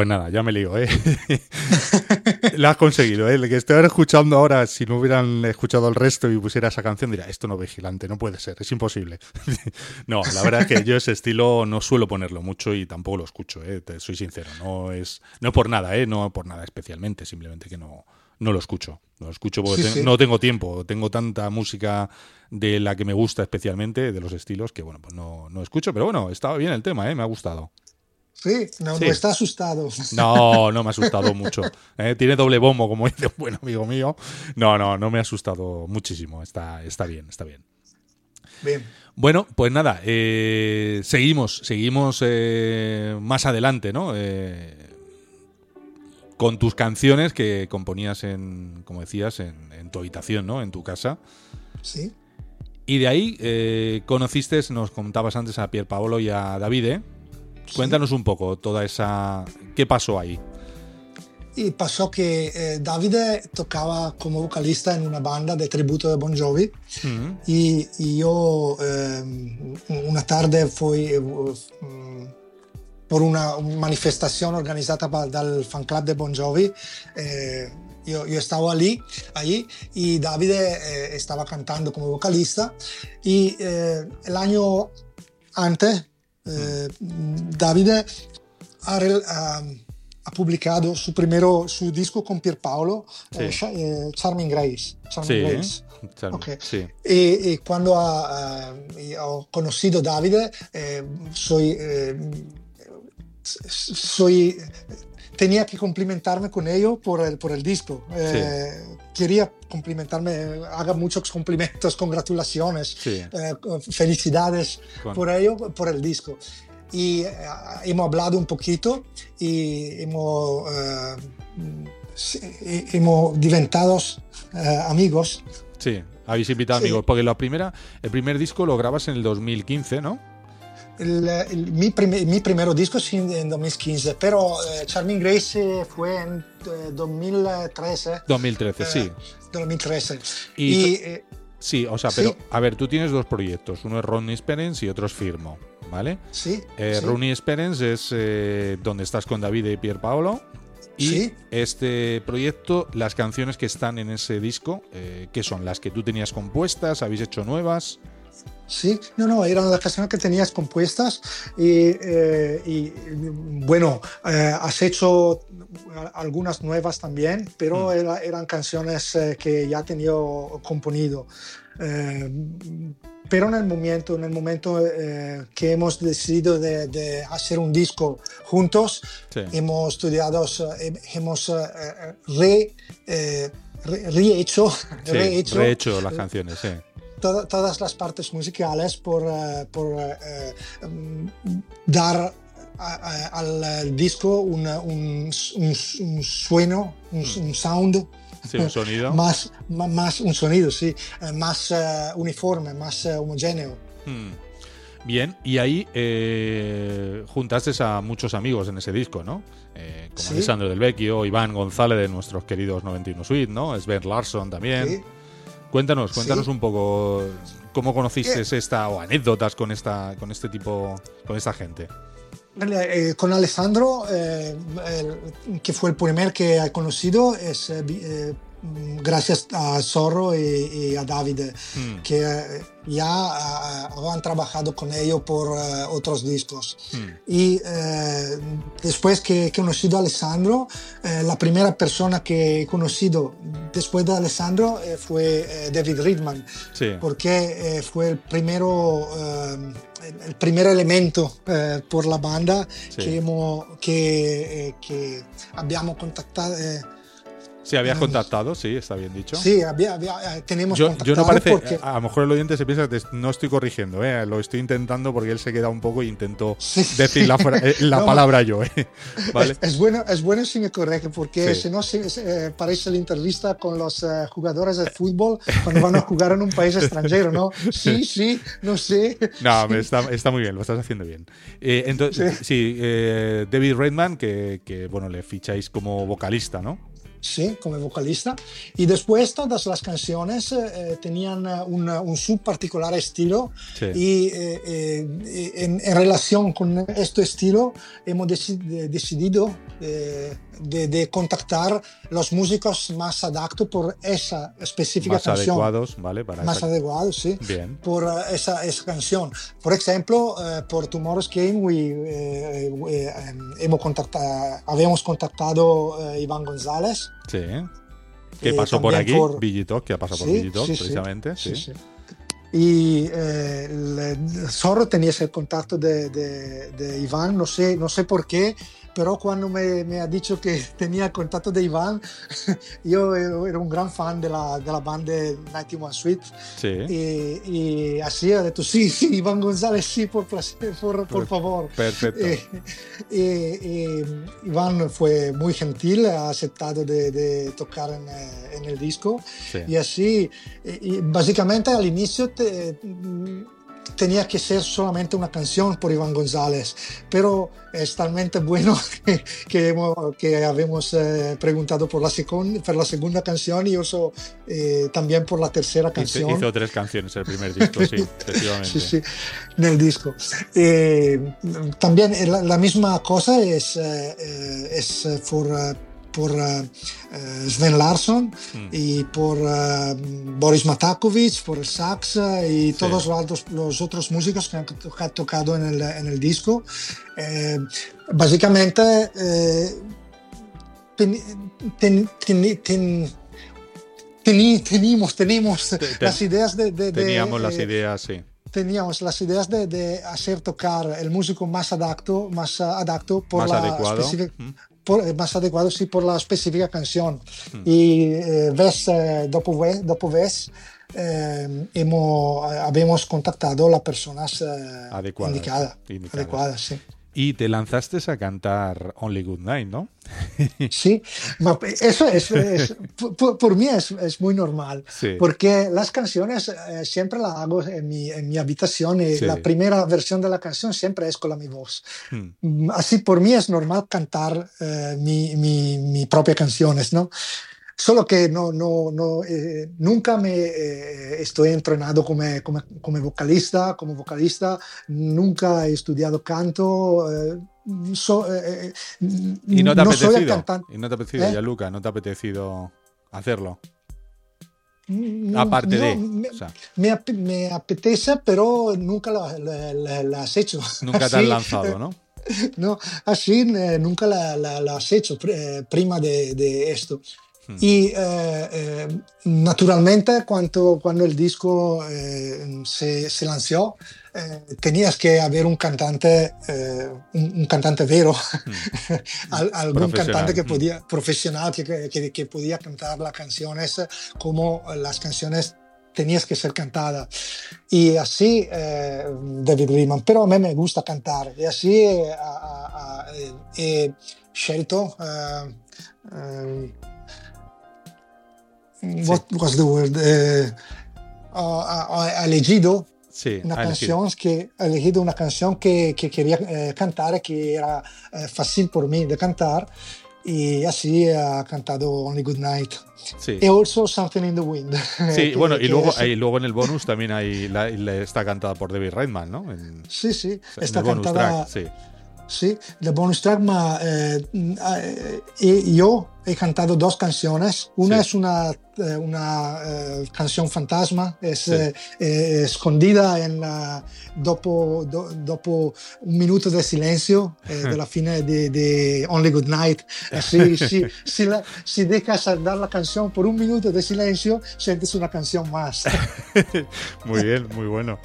Pues nada, ya me lío, ¿eh? (laughs) Lo has conseguido, ¿eh? El que estoy escuchando ahora, si no hubieran escuchado el resto y pusiera esa canción, dirá, esto no es vigilante, no puede ser, es imposible. (laughs) no, la verdad es que yo ese estilo no suelo ponerlo mucho y tampoco lo escucho, ¿eh? Te soy sincero, no es, no por nada, ¿eh? No por nada especialmente, simplemente que no, no lo escucho. No lo escucho porque Sí, te- sí. no tengo tiempo, tengo tanta música de la que me gusta especialmente, de los estilos, que bueno, pues no, no escucho, pero bueno, estaba bien el tema, ¿eh? Me ha gustado. Sí, no, Sí. no está asustado. (laughs) No, no me ha asustado mucho. ¿eh? Tiene doble bombo, como dice un buen amigo mío. No, no, no me ha asustado muchísimo. Está, está bien, está bien. Bien. Bueno, pues nada, eh, seguimos, seguimos eh, más adelante, ¿no? Eh, con tus canciones que componías en, como decías, en, en tu habitación, ¿no? En tu casa. Sí. Y de ahí conociste, nos contabas antes a Pier Paolo y a Davide. Cuéntanos un poco toda esa... ¿Qué pasó ahí? Y pasó que eh, Davide tocaba como vocalista en una banda de tributo de Bon Jovi Mm, y, y yo eh, una tarde fui eh, mm, por una manifestación organizada pa- dal fan club de Bon Jovi. eh, yo, yo estaba allí, allí y Davide eh, estaba cantando como vocalista y eh, el año antes eh, Davide ha, ha- ha publicado su primero su disco con Pierpaolo eh, Sí. Ch- eh, Charming Grace, Charming Sí, Grace. Charlie, Ok. sí. Y, y cuando ha, eh, ho conocido Davide, eh, soy, eh, soy, tenía que complimentarme con ello por el, por el disco. Eh, Quería complimentarme, haga muchos cumplimentos, congratulaciones, Sí. eh, felicidades Con- por ello, por el disco. Y eh, hemos hablado un poquito y hemos, eh, sí, hemos diventado eh, amigos. Sí, habéis invitado Sí. amigos. Porque la primera, el primer disco lo grabas en el 2015, ¿no? El, el- mi, prime- mi primer disco sí en 2015, pero eh, Charming Grace fue en eh, 2013. 2013, sí. eh, 2013. Y- Y, eh, Sí, o sea, sí. pero a ver, tú tienes dos proyectos. Uno es Ronnie Sperens y otro es Firmo, ¿vale? sí, Eh, sí. Ronnie Sperens es eh, donde estás con David y Pier Paolo. Y Sí. este proyecto, las canciones que están en ese disco, eh, ¿qué son? ¿Las que tú tenías compuestas? ¿Habéis hecho nuevas? Sí, no, no, eran las canciones que tenías compuestas y, eh, y, bueno, eh, has hecho algunas nuevas también, pero Mm. era- eran canciones eh, que ya tenía componido. Eh, pero en el momento, en el momento eh, que hemos decidido de, de hacer un disco juntos, Sí. hemos estudiado, eh, hemos eh, re, re- rehecho, Sí, rehecho rehecho las canciones, sí. To- todas las partes musicales por, eh, por eh, mm, dar a- a- al, disco una- un, un, un sueno, un, un sound. Sí, un sonido. (laughs) Más, más, un sonido, sí, eh, más eh, uniforme, más eh, homogéneo. Hmm. Bien, y ahí eh, juntaste a muchos amigos en ese disco, ¿no? Eh, como Sí. Alessandro Del Vecchio, Iván González de nuestros queridos 91 Suite, ¿no? Sven Larsson también. Sí. Cuéntanos, cuéntanos Sí. un poco cómo conociste esta o anécdotas con esta con este tipo con esta gente. Eh, con Alessandro, eh, el- que fue el primer que he conocido, es eh, eh, gracias a Zorro y, y a Davide, Hmm. que eh, ya ah, habían trabajado con ellos por eh, otros discos. Hmm. Y eh, después que he conocido a Alessandro, eh, la primera persona que he conocido después de Alessandro eh, fue eh, David Ridman, Sí. porque eh, fue el primero, eh, el- primer elemento eh, por la banda Sí. que, hemos, que, eh, que abbiamo. Eh, Sí, habías contactado, sí, está bien dicho. sí, había- había- eh, tenemos Yo, contactado yo no parece, porque... a lo mejor el oyente se piensa que no estoy corrigiendo, ¿eh? lo estoy intentando porque él se queda un poco e intento (laughs) Sí, decir la, eh, la No, palabra yo. ¿eh? ¿Vale? Es, es bueno, es bueno si me corrige, porque Sí. si no se, eh, parece la entrevista con los eh, jugadores de fútbol cuando van a jugar en un país (laughs) extranjero, ¿no? Sí, sí, no sé. No, está, está muy bien, lo estás haciendo bien. Eh, entonces, sí, eh, David Redman, que, que, bueno, le ficháis como vocalista, ¿no? Sí, como vocalista. Y después todas las canciones eh, tenían eh, un, un subparticular estilo Sí. y eh, eh, en, en relación con este estilo hemos deci- de- decidido eh, de, de contactar los músicos más adaptos por esa específica Más canción. adecuados, ¿vale? Para Más esa- adecuados, sí. Bien. Por eh, esa, esa canción. Por ejemplo, eh, por Tomorrow's Game, we, eh, eh, eh, hemos contacta- habíamos contactado eh, Iván González. Sí. Que Eh, pasó por aquí, por- Vigitalk, que ha pasado por Sí, Vigitalk, sí, sí. precisamente. Sí. Y eh, el- Zorro tenía ese contacto de, de- de Iván, no sé, no sé por qué, pero cuando me, me ha dicho que (laughs) tenía contacto de Iván, (laughs) yo era un gran fan de la, de la banda 91 Suite. Sí. Y, y así ha detto sí, sí, Iván González, sí, por, placer, por, por favor. Perfecto. Eh, eh, eh, Iván fue muy gentil, ha aceptado de, de tocar en, eh, en el disco Sí. y así, eh, y básicamente al inicio te- mm, tenía que ser solamente una canción por Iván González, pero es talmente bueno (laughs) que, que, hemos- que habíamos eh, preguntado por la, secon- por la segunda canción y eso eh, también por la tercera Hizo, canción. hizo tres canciones el primer disco, sí, (laughs) efectivamente. Sí, sí, nel disco. Eh, también eh, la, la misma cosa es, eh, eh, es eh, por, eh, Sven Larsson Mm. y por eh, Boris Matakovic, por el sax y todos los otros, los otros músicos que han, tocado en el, en el disco. Eh, básicamente eh, ten- ten- ten- ten- teni- tenimos, tenemos te- las ideas de... de- de, Teníamos las ideas, sí. teníamos las ideas de, de hacer tocar el músico más adapto, más adapto por Más la adecuado. especific- Mm. Por- eh, más adecuado sí por la específica canción. Hmm. Y eh, vez eh, dopo vez eh, hemos, eh, habíamos contactado a las personas eh, Adecuadas, indicadas. indicadas. Adecuadas, sí. Y te lanzaste a cantar Only Good Night, ¿no? (laughs) Sí, eso es, es- por, por mí es, es muy normal, Sí. porque las canciones eh, siempre las hago en mi, en mi habitación y Sí. la primera versión de la canción siempre es con la mi voz. Hmm. Mm, Así por mí es normal cantar eh, mi, mi, mi propia canciones, ¿no? Solo que no, no, no, eh, nunca me eh, estoy entrenado como, como, como vocalista, como vocalista, nunca he estudiado canto. eh, so- eh, eh, Y no te ha el apetecido. Y no te ha apetecido, ¿Eh? Gianluca, no te ha apetecido hacerlo. Mm, Aparte no, de. Me, o sea, me me apetece, pero nunca la, la- la- la has hecho. nunca te (laughs) has lanzado, ¿no? (laughs) No, así nunca la, has hecho pr- prima de, de esto. Hmm. Y eh, eh, naturalmente cuando, cuando el disco eh, se, se lanzó, eh, tenías que haber un cantante, un, un cantante vero, (laughs) Al- algún Hmm. Cantante que Hmm. podía, profesional, que, que, que podía cantar las canciones como las canciones tenías que ser cantada. Y así eh, David Lehman, pero a mí me gusta cantar. Y así eh, a- a- a- he scelto... eh, eh, what was the word? Eh, ho- ho elegido Sí, una ha elegido. canción que he elegido una canción que, que quería eh, cantar que era eh, fácil por mí de cantar y así ha cantado Only Good Night Sí. y also Something in the Wind Sí, (laughs) que- bueno, y luego, es- y luego en el bonus también hay, la- la- está cantada por David Reitman, ¿no? En, sí sí está cantada track, sí. Sí, de bonus track, ma eh, eh, eh, yo he cantado dos canciones. Una Sí. es una, eh, una eh, canción fantasma, es Sí. eh, eh, escondida en la- dopo, do- dopo un minuto de silencio eh, (laughs) de la fine de, de Only Good Night. Así, si, (laughs) si, la- si dejas andar la canción por un minuto de silencio, sientes una canción más. (laughs) Muy bien, muy bueno.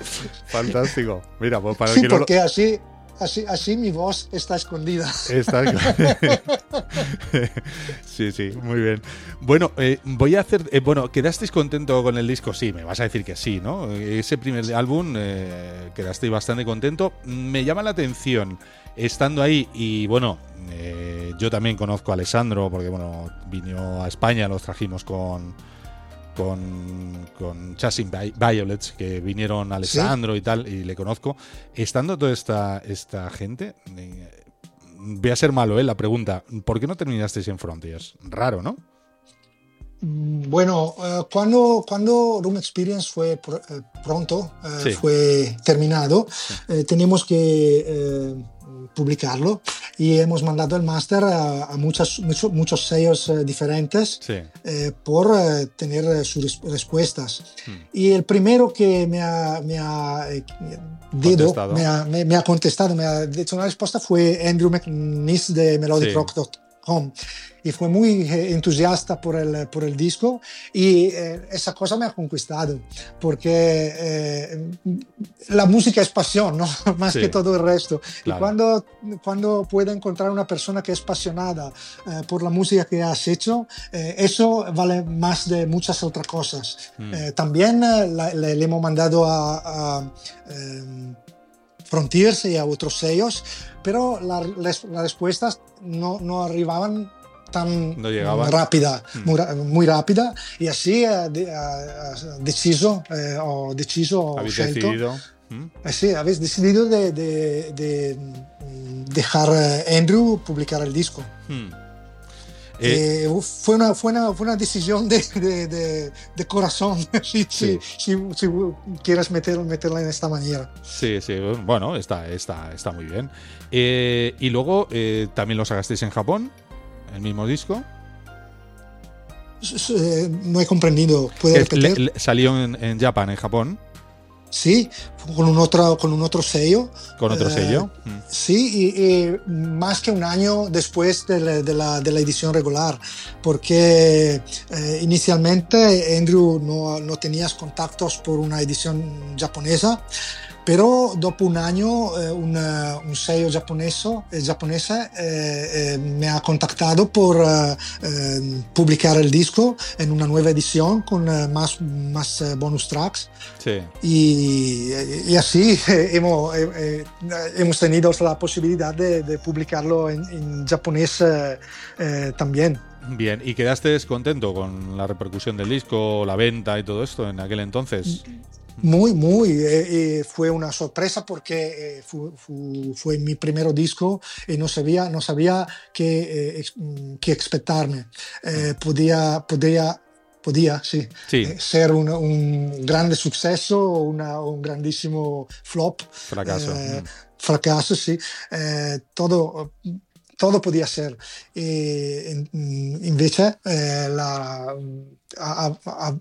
Fantástico. Mira, pues para Sí, que no lo- porque así, así, así mi voz está escondida. Está (laughs) sí, sí, muy bien. Bueno, eh, voy a hacer. eh, bueno, ¿quedasteis contento con el disco? Sí, me vas a decir que sí, ¿no? Ese primer álbum eh, quedasteis bastante contento. Me llama la atención estando ahí y bueno, yo también conozco a Alessandro porque bueno, vino a España, los trajimos con con, con Chasing Vi- Violets, que vinieron Alessandro y tal, y le conozco. Estando toda esta, esta gente, eh, voy a ser malo, ¿eh? La pregunta, ¿por qué no terminasteis en Frontiers? Raro, ¿no? Mm, Bueno, eh, cuando, cuando Room Experience fue pr- eh, pronto, eh, Sí. fue terminado, eh, teníamos que publicarlo y hemos mandado el máster a, a muchas, mucho- muchos sellos diferentes Sí. eh, por eh, tener sus res- respuestas. Hmm. Y el primero que me ha, me ha, eh, dedo, Contestado. me ha, me- me ha contestado, me ha dicho una respuesta fue Andrew McNiss de melodicrock.com. Y fue muy eh, entusiasta por el, por el disco y eh, esa cosa me ha conquistado porque eh, la música es pasión, ¿no? (laughs) más Sí. que todo el resto. Claro. Y cuando, cuando puede encontrar una persona que es apasionada eh, por la música que has hecho, eh, eso vale más de muchas otras cosas. Mm. Eh, también la- le, le hemos mandado a, a, Frontiers y a otros sellos, pero la- las, las respuestas no, no arribaban tan No rápida, Mm. muy, muy rápida y así eh, ha- deciso, eh, ho deciso, ho Habéis scelto decidido. ¿Mm? eh, sí, habéis decidido de, de- de, mm, dejar a Andrew publicar el disco. Hmm. Eh, Eh, fue, una, fue, una, fue una decisión de, de, de- de corazón, (laughs) si, Sí. si, si, quieres meter, meterla en esta manera. Sí, sí, bueno, está, está, está muy bien. Eh, y luego eh, también lo sacasteis en Japón, el mismo disco. Eh, no he comprendido. ¿Puede Es- le- repetir? le- salió en, en Japan, en Japón, Sí, con un otro, con un otro sello. con otro Eh, sello. Mm. Sí, y, y más que un año después de la, de la- de la edición regular, porque eh, inicialmente Andrew no, no tenías contactos por una edición japonesa, pero dopo un año eh, una- un sello japoneso, eh, japonese eh, eh, me ha contactado por eh, eh, publicar el disco en una nueva edición con eh, más, más bonus tracks. Sí. Y, y así eh, (laughs) hemos, hemos tenido la posibilidad de, de publicarlo en, en japonés también. Bien, ¿y quedaste contento con la repercusión del disco, la venta y todo esto en aquel entonces? Muy, muy. eh, eh, fue una sorpresa porque eh, fu- fu- fue mi primer disco y no sabía, no sabía qué, eh, mm, qué expectarme. Eh, podía, podía, podía sí, Sí. eh, ser un, un grande suceso o un grandísimo flop. Fracaso. Mm. fracaso, sí. Todo, todo podía ser. E in- invece, eh, la, ha- ha-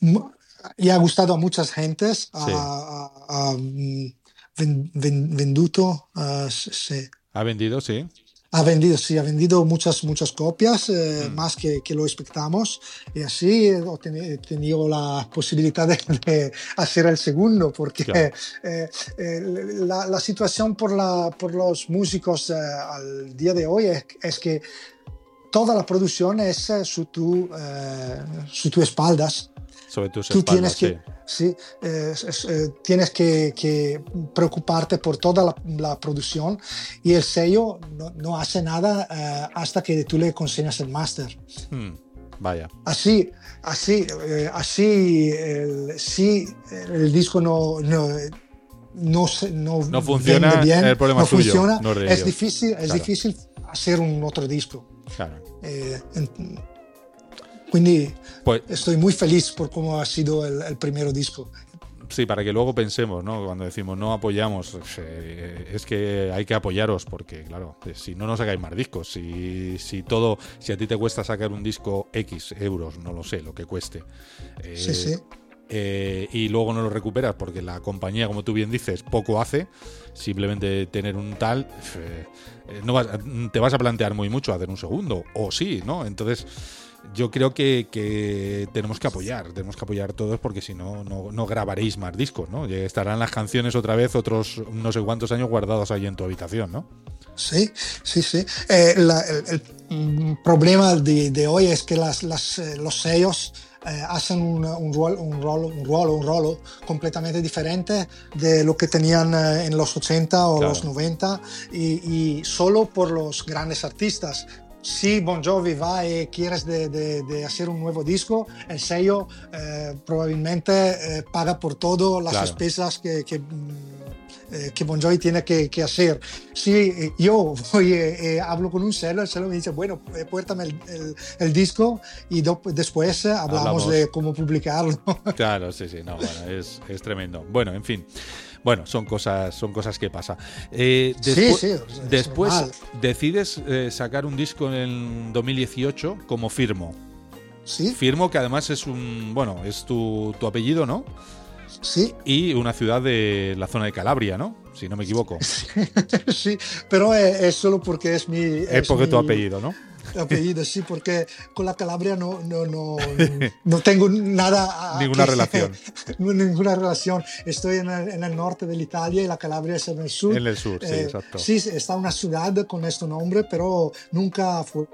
mu- y ha gustado a muchas gentes. Ha, Sí. ha- ha, mm, ven- ven- venduto, eh, sí. ¿Ha vendido? Sí. Ha vendido, sí, ha vendido muchas, muchas copias, eh, Mm. más que, que lo expectamos. Y así he tenido la posibilidad de, de hacer el segundo, porque Claro. eh, eh, la, la situación por, la, por los músicos eh, al día de hoy es, es que toda la producción es eh, su tu, eh, su tu espaldas. Sobre tus Tú espaldas, tienes que, sí, eh, es- es, eh, tienes que, que preocuparte por toda la, la producción y el sello no, no hace nada eh, hasta que tú le consignas el máster. sí. Mm, Vaya. Así, así, eh, así, el, si el disco no, no, no, no, No funciona, bien, el problema no es tuyo, funciona, no es difícil, es Claro. difícil hacer un otro disco. Claro. Eh, quindi Pues estoy muy feliz por cómo ha sido el, el primer disco. sí, para que luego pensemos, ¿no? Cuando decimos no apoyamos, eh, es que hay que apoyaros porque, claro, eh, si no, no sacáis más discos. Si, si todo, si a ti te cuesta sacar un disco X euros, no lo sé, lo que cueste. eh, Sí, sí. eh, y luego no lo recuperas porque la compañía, como tú bien dices, poco hace, simplemente tener un tal, eh, no vas, te vas a plantear muy mucho hacer un segundo, o sí, ¿no? Entonces, yo creo que, que tenemos que apoyar, tenemos que apoyar todos porque si no, no, grabaréis más discos, ¿no? Estarán las canciones otra vez otros no sé cuántos años guardados ahí en tu habitación, ¿no? Sí, sí, sí. Eh, la- el, el, mm, problema de, de hoy es que las, las, eh, los sellos eh, hacen un, un, rol, un, rol, un rol, un rolo completamente diferente de lo que tenían eh, en los 80 o Claro. los 90 y, y solo por los grandes artistas. Si Bon Jovi va y quieres de, de- de hacer un nuevo disco, el sello eh, probablemente eh, paga por todo las Claro. despesas que, que, mm, eh, que Bon Jovi tiene que, que hacer. Si yo (laughs) voy, hablo con un celo, el celo me dice, bueno, puértame el, el- el disco y do- después hablamos, Hablamos. de cómo publicarlo. Claro, sí, sí, no, (laughs) bueno, es, es tremendo. Bueno, en fin. Bueno, son cosas, son cosas que pasan. Eh, Sí, despu- sí, después normal. decides eh, sacar un disco en el 2018 como Firmo. sí, Firmo, que además es un, bueno, es tu, tu apellido, ¿no? sí, Y una ciudad de la zona de Calabria, ¿no? Si no me equivoco. (laughs) sí, pero es, es solo porque es mi... Es porque tu apellido, ¿no? (laughs) apellido, sí, porque con la Calabria no, no, no, (laughs) no tengo nada... Ninguna que- relación. (laughs) ninguna relación. Estoy en el, en el norte de Italia y la Calabria es en el sur. En el sur, sí, Eh, exacto. Sí, está una ciudad con este nombre, pero nunca fue...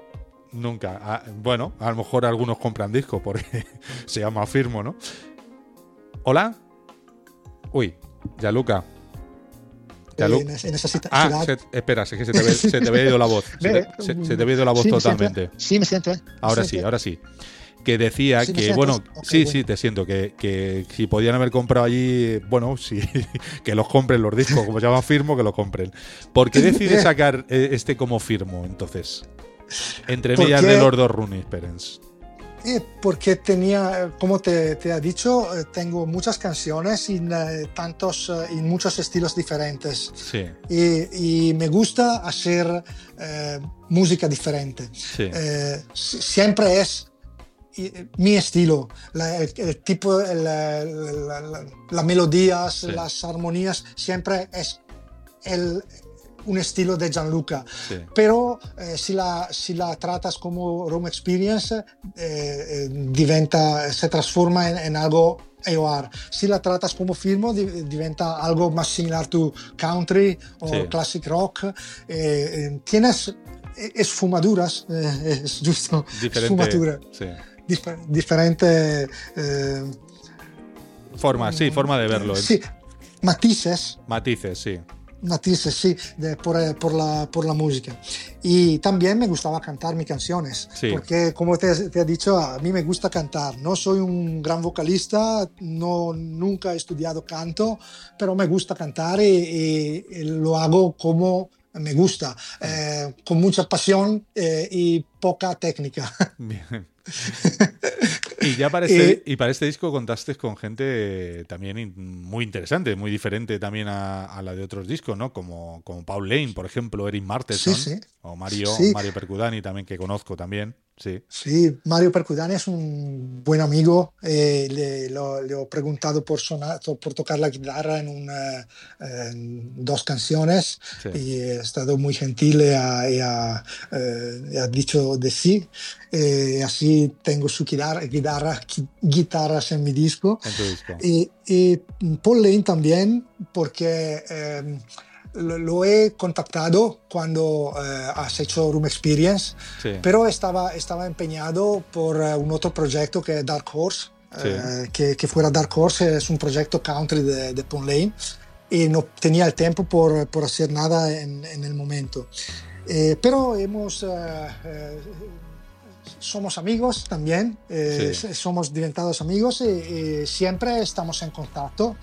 Nunca. Ah, bueno, a lo mejor algunos compran disco porque se llama Firmo, ¿no? ¿Hola? Uy, Yaluca. Yalu- en, en esa Ah, se- espera, es que se te, ve- se te había ido la voz. (laughs) Se te, se- se te había ido la voz sí, totalmente. sí, me siento. me Ahora sí, ahora sí. Que decía Sí, que, bueno, sí, bueno. sí, te siento, que, que si podían haber comprado allí, bueno, sí, (laughs) que los compren los discos, como se llama Firmo, que los compren. ¿Por qué decides (laughs) sacar eh, este como Firmo, entonces? Entre medias de los dos Runis Perens. Eh, porque tenía, como te, te he dicho, eh, tengo muchas canciones en, eh, tantos, eh, en muchos estilos diferentes. Sí, Y, y me gusta hacer eh, música diferente. sí. Eh, si- siempre es eh, mi estilo, la- el, el tipo, las melodías, Sí. las armonías, siempre es el- un estilo de Gianluca. sí. Pero eh, si, la, si la tratas como Rome Experience, eh, eh, diventa, se transforma en, en algo AOR. Si la tratas como di- diventa algo más similar to country o Sí. classic rock. Eh, tienes eh, esfumaduras, es giusto, Diferente. Sí. dif- diferente. Forma, sí, forma de verlo. Sí, matices Matices, sí. Matices, sí, de- por, eh, por, la, por la música. Y también me gustaba cantar mis canciones, Sí. porque como te, te he dicho, a mí me gusta cantar. No soy un gran vocalista, no, nunca he estudiado canto, pero me gusta cantar y, y- y lo hago como me gusta, eh, con mucha pasión eh, y poca técnica. (laughs) Bien. Y ya para este, Eh, y para este disco contaste con gente también muy interesante, muy diferente también a, a la de otros discos, ¿no? Como, como Paul Lane, por ejemplo, Eric Martenson, Sí, sí. o Mario, Sí. Mario Percudani también, que conozco también. Sí, Sí, Mario Percudani es un buen amigo. eh, le, lo- le he preguntado por, sonar, por tocar la guitarra en, una, en dos canciones Sí. y ha estado muy gentil y ha, y ha, eh, ha dicho de sí. Eh, así tengo su guitarra, guitarra- gui- guitarras en mi disco. en tu disco. Y, y Paul Lane también, porque eh, lo, lo he contactado cuando eh, has hecho Room Experience, Sí. pero estaba, estaba empeñado por eh, un otro proyecto que es Dark Horse, Sí. eh, que, que fuera Dark Horse, es un proyecto country de, de Paul Lane, y no tenía el tiempo por, por hacer nada en, en el momento. Eh, pero hemos... eh, eh, somos amigos también, eh, Sí. somos diventados amigos y, y siempre estamos en contacto.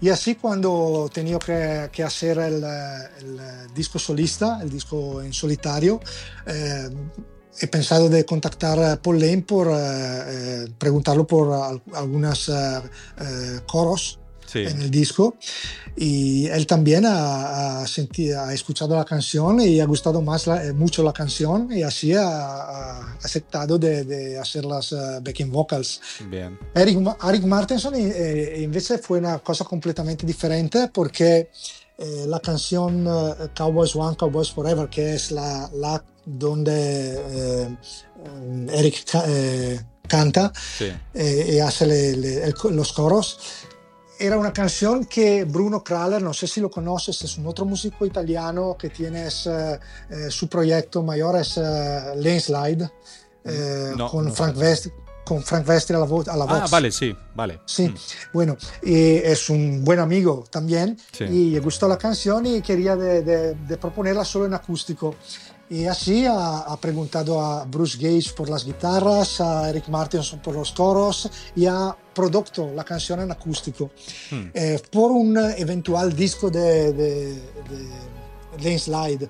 Y así cuando tenido que, que hacer el, el, disco solista, el disco en solitario, eh, he pensado de contactar a Paul Lane por eh, eh, preguntarlo por al- algunas coros Sí. en el disco y él también ha, ha, senti- ha escuchado la canción y ha gustado más la- eh, mucho la canción y así ha, ha aceptado de, de hacer las eh, backing vocals. Bien. Eric, Eric Martinson eh, invece fue una cosa completamente diferente porque eh, la canción eh, Cowboys One, Cowboys Forever, que es la, la donde eh, eh, Eric ca- eh, canta, Sí. eh, y hace le- le- el- los coros. Era una canción que Bruno Kraler, no sé si lo conoces, es un otro músico italiano que tiene eh, eh, su proyecto mayor, es eh, Landslide, eh, No, con, no Frank sé. West, con Frank Wester a la, a la voz. Ah, vale, sí, vale. Sí, Mm. bueno, y es un buen amigo también Sí. y le gustó la canción y quería de, de- de proponerla solo en acústico. Y así ha, ha preguntado a Bruce Gage por las guitarras, a Eric Martinson por los coros y ha prodotto la canzone in acustico eh, por un eventual disco de, de, de Lane Slide.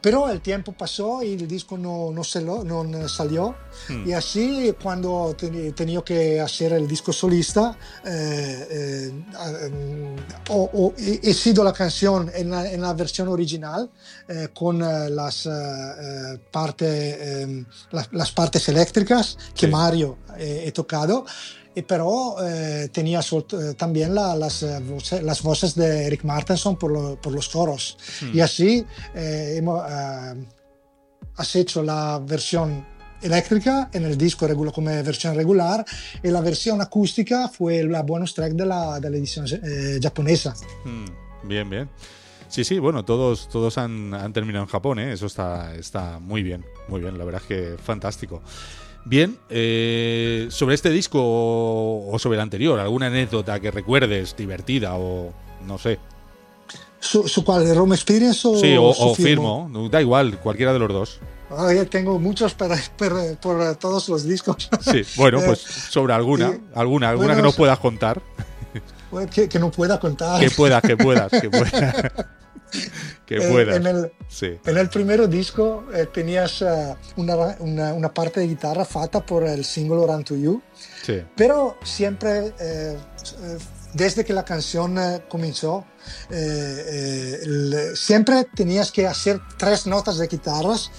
Pero el tiempo pasó y el disco no, no, se lo- no salió. Y así, cuando ten- tenía que hacer el disco solista, eh, eh, eh, ho, ho- he he sido la canción en la, en la versión original eh, con eh, las, eh, eh, parte, eh, las, las partes eléctricas que Sí. Mario eh, he tocado. Y pero eh, tenía eh, también la- las, eh, voce- las voces de Eric Martenson por, lo- por los coros. Y así eh, hemos, eh, has hecho la versión eléctrica en el disco regular, como versión regular y la versión acústica fue la bonus track de la, de la edición eh, japonesa. Mm, Bien, bien. Sí, sí, bueno, todos, todos han, han terminado en Japón, ¿eh? Eso está, está muy bien, muy bien, la verdad es que fantástico. Bien, eh, sobre este disco o, sobre el anterior, ¿alguna anécdota que recuerdes divertida o no sé? ¿Su, su cuál? ¿De Rome Experience o, Sí, o, su o firmo, da igual, cualquiera de los dos. Ay, tengo muchos para, para- por todos los discos. Sí, bueno, (laughs) Eh, pues sobre alguna, alguna, alguna Bueno, que nos puedas contar. que, que no pueda contar. Que puedas, que puedas, que puedas. (laughs) (laughs) que Eh, puedas. en el, Sí. En el primer disco eh, tenías eh, una, una- una parte de guitarra fatta por el singolo Run to You, Sí. pero siempre, eh, desde que la canción eh, comenzó, eh, el- siempre tenías que hacer tres notas de guitarras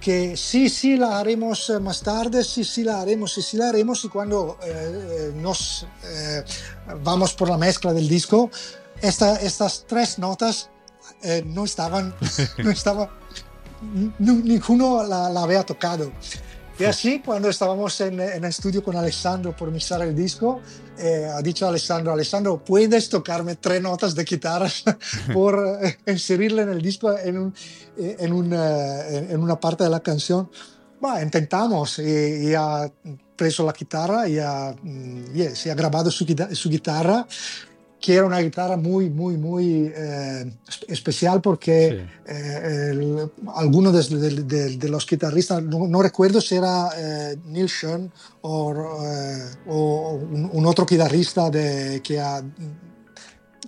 que sí, sí la haremos más tarde, sí, sí la haremos, sí, sí la haremos, y cuando nos vamos por la mezcla del disco, esta- estas tres notas eh, no estaban, no estaba, ni- ninguno la, la había tocado. Y así, cuando estábamos en, en estudio con Alessandro por mixar el disco, eh, ha dicho Alessandro, Alessandro, ¿puedes tocarme tres notas de guitarra (laughs) por eh, inserirle en el disco en, un- eh, en, una, en una parte de la canción? Bueno, intentamos y, y ha preso la guitarra y ha, mm, ha grabado su, su guitarra que era una guitarra muy, muy, muy eh, espe- especial porque Sí. eh, el- alguno de, de- de- de los guitarristas, no, no recuerdo si era eh, Neil Schon o, eh, o un, un otro guitarrista que ha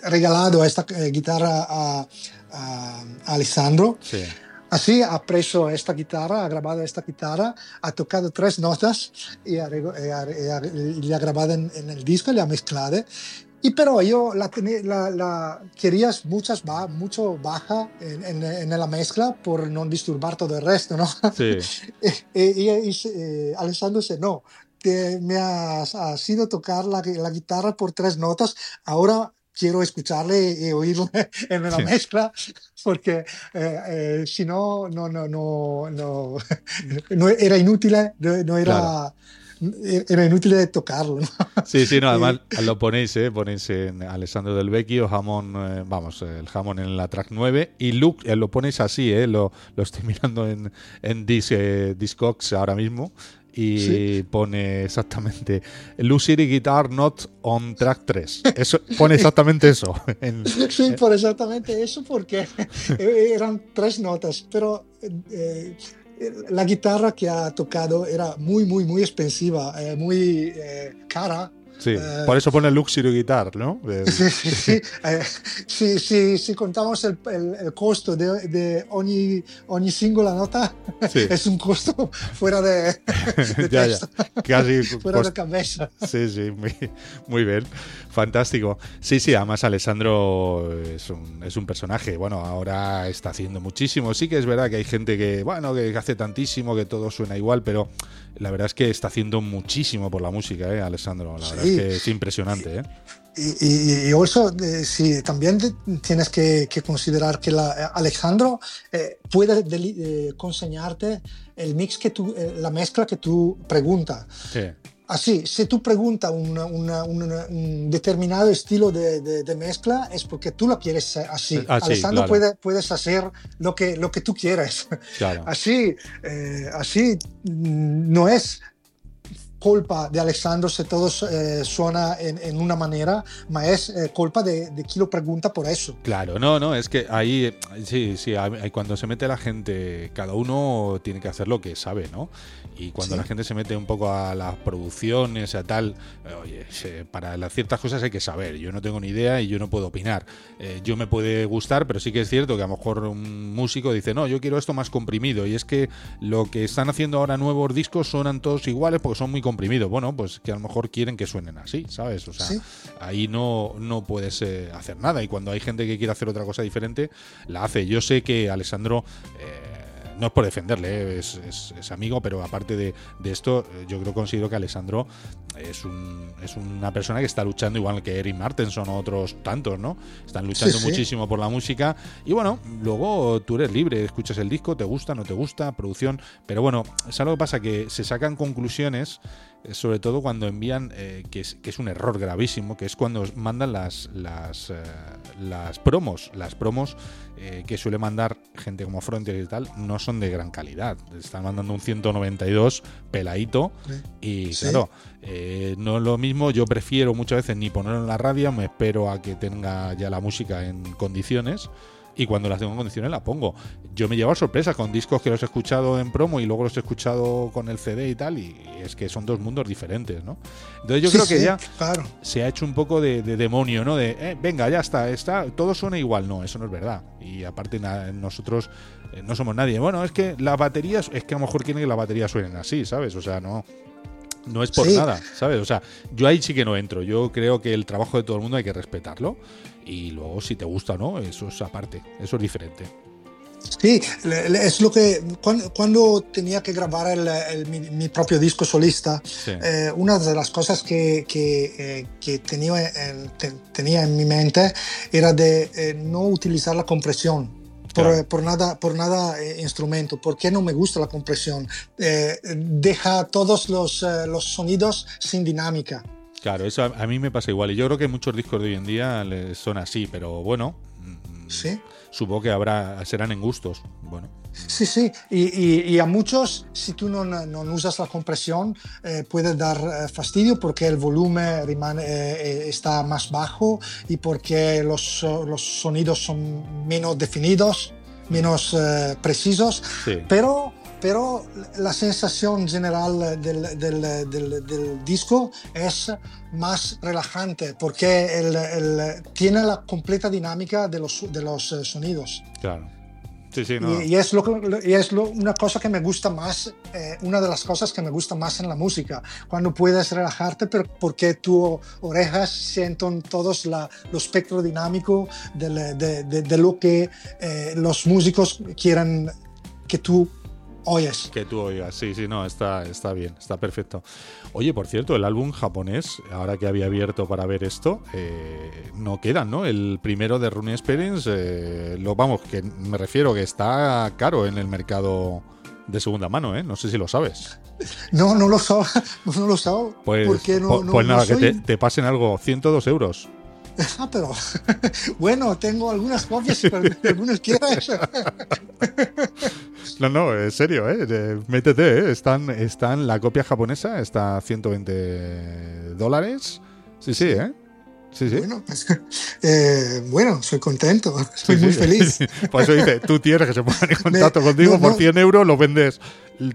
regalado esta eh, guitarra a, a- a Alessandro. Sí. Así ha preso esta guitarra, ha grabado esta guitarra, ha tocado tres notas y, ha, y ha- y ha- y le ha grabado en, en el disco, le ha mezclado. Y pero yo la, la, la quería muchas mucho baja en, en, en la mezcla por no disturbar todo el resto, ¿no? Sí. (laughs) y, y- y eh, Alessandro dice, no, te- me has, has ido tocar la, la guitarra por tres notas, ahora quiero escucharle y oírle (laughs) en la Sí. mezcla, porque eh, eh, si no, no, no, no, no, (laughs) no era inútil, no, no era, Claro. Era inútil de tocarlo. ¿no? (laughs) Sí, sí, no, además lo ponéis, ¿eh? Ponéis en Alessandro del Vecchio, jamón, eh, vamos, el jamón en la track 9 y Luke, eh, lo ponéis así, ¿eh? Lo, lo estoy (laughs) mirando en, en Dis, eh, Discogs ahora mismo y Sí. pone exactamente Lucy Guitar Not on Track 3. Eso, pone exactamente eso. (laughs) en- Sí, por exactamente eso, porque eran tres notas, pero eh, la guitarra que ha tocado era muy, muy, muy expensiva, eh, muy eh, cara. Sí, Eh, por eso pone Luxury Guitar, ¿no? (laughs) Sí, sí, sí. Eh, si, si- si contamos el, el- el costo de, de ogni, ogni singola nota, Sí. (laughs) es un costo fuera de, (laughs) de ya, ya. Casi fuera cost- de cabeza. Sí, sí, muy, muy bien. Fantástico. Sí, sí, además Alessandro es un, es un personaje. Bueno, ahora está haciendo muchísimo. Sí que es verdad que hay gente que, bueno, que hace tantísimo, que todo suena igual, pero la verdad es que está haciendo muchísimo por la música, ¿eh, Alessandro? La verdad es que es impresionante, ¿eh? Y, y, y also, eh, sí, también tienes que, que considerar que la, eh, Alejandro eh, puede deli- eh, conseñarte el mix que tú, la mezcla que tú preguntas. Sí, Así, si tú preguntas una- una- una- un determinado estilo de, de- de mezcla, es porque tú lo quieres eh, así. Ah, Alessandro claro. puede, puedes hacer lo que, lo que tú quieres. claro. (laughs) Así, eh, así mm, no es colpa de Alessandro se todo eh, suena en, en, una manera, ma es eh, culpa de, de quien lo pregunta por eso. Claro, no, no, es que ahí, sí, sí, cuando se mete la gente, cada uno tiene que hacer lo que sabe, ¿no? Y cuando la gente se mete un poco a las producciones, a tal, oye, para las ciertas cosas hay que saber. Yo no tengo ni idea y yo no puedo opinar. Eh, yo me puede gustar, pero sí que es cierto que a lo mejor un músico dice, no, yo quiero esto más comprimido. Y es que lo que están haciendo ahora nuevos discos suenan todos iguales porque son muy comprimidos. Bueno, pues que a lo mejor quieren que suenen así, ¿sabes? O sea, ahí no, no puedes eh, hacer nada. Y cuando hay gente que quiere hacer otra cosa diferente, la hace. Yo sé que Alessandro... Eh, no es por defenderle, ¿eh? es, amigo, pero aparte de, esto, eh, yo creo considero que Alessandro es, un, es una persona que está luchando igual que Eric Martenson o otros tantos, ¿no? Están luchando muchísimo por la música y bueno, luego tú eres libre, escuchas el disco, te gusta, no te gusta, producción, pero bueno, es algo que pasa que se sacan conclusiones sobre todo cuando envían, eh, que, es, que, es, un error gravísimo, que es cuando mandan las, las, eh, las promos. Las promos eh, que suele mandar gente como Frontier y tal, no son de gran calidad. Están mandando un 192 peladito y claro, no es lo mismo. Yo prefiero muchas veces ni ponerlo en la radio, me espero a que tenga ya la música en condiciones y cuando las tengo en condiciones la pongo. Yo me llevo a sorpresa con discos que los he escuchado en promo y luego los he escuchado con el CD y tal, y es que son dos mundos diferentes, ¿no? Entonces yo creo que ya se ha hecho un poco de, demonio, ¿no? De, eh, venga, ya está, está, todo suena igual. No, eso no es verdad. Y aparte nosotros eh, no somos nadie. Bueno, es que las baterías, es que a lo mejor quieren que las baterías suenen así, ¿sabes? O sea, no no es por nada, ¿sabes? O sea, yo ahí sí que no entro. Yo creo que el trabajo de todo el mundo hay que respetarlo y luego si te gusta o no, eso es aparte, eso es diferente. Sí, es lo que cuando, tenía que grabar el, mi, propio disco solista, eh, una de las cosas que, que, eh, tenía, en, tenía en mi mente era de eh, no utilizar la compresión. Por, por, nada, por nada instrumento. ¿Por qué no me gusta la compresión? deja todos los, los sonidos sin dinámica. Claro, eso a, mí me pasa igual. Y yo creo que muchos discos de hoy en día son así, pero bueno. Mm, sí. Supongo que habrá, serán en gustos. Bueno. Sí, sí. Y, a muchos, si tú no, no usas la compresión, eh, puede dar eh, fastidio porque el volumen eh, está más bajo y porque los, los sonidos son menos definidos, menos precisos. Sí. Pero pero la sensación general del, del, del, disco es más relajante porque el, tiene la completa dinámica de los, de los sonidos. Claro. Sí, sí, no. y, es, lo, y es lo, una cosa que me gusta más, eh, una de las cosas que me gusta más en la música, cuando puedes relajarte, pero porque tus orejas sienten todos la, lo espectro dinámico de, de, de, lo que eh, los músicos quieran que tú oyes. Que tú oigas, sí, sí, no, está, está bien, está perfecto. Oye, por cierto, el álbum japonés, ahora que había abierto para ver esto, eh, no quedan, ¿no? El primero de Rune Experience, eh, lo vamos, que me refiero que está caro en el mercado de segunda mano, ¿eh? No sé si lo sabes. No, no lo sabes, (laughs) no lo sabes. Pues, pues nada, que te, te, pasen algo, 102 euros. (laughs) Ah, pero (laughs) bueno, tengo algunas copias si algunos quieres. (laughs) No, no, en serio, ¿eh? métete, ¿eh? Están, están, la copia japonesa está a 120 dólares. Sí, sí, ¿eh? Sí, sí. Bueno, pues, eh, bueno, soy contento, soy muy feliz. Por eso dice, tú tienes que se pongan en contacto contigo por 100 euros, lo vendes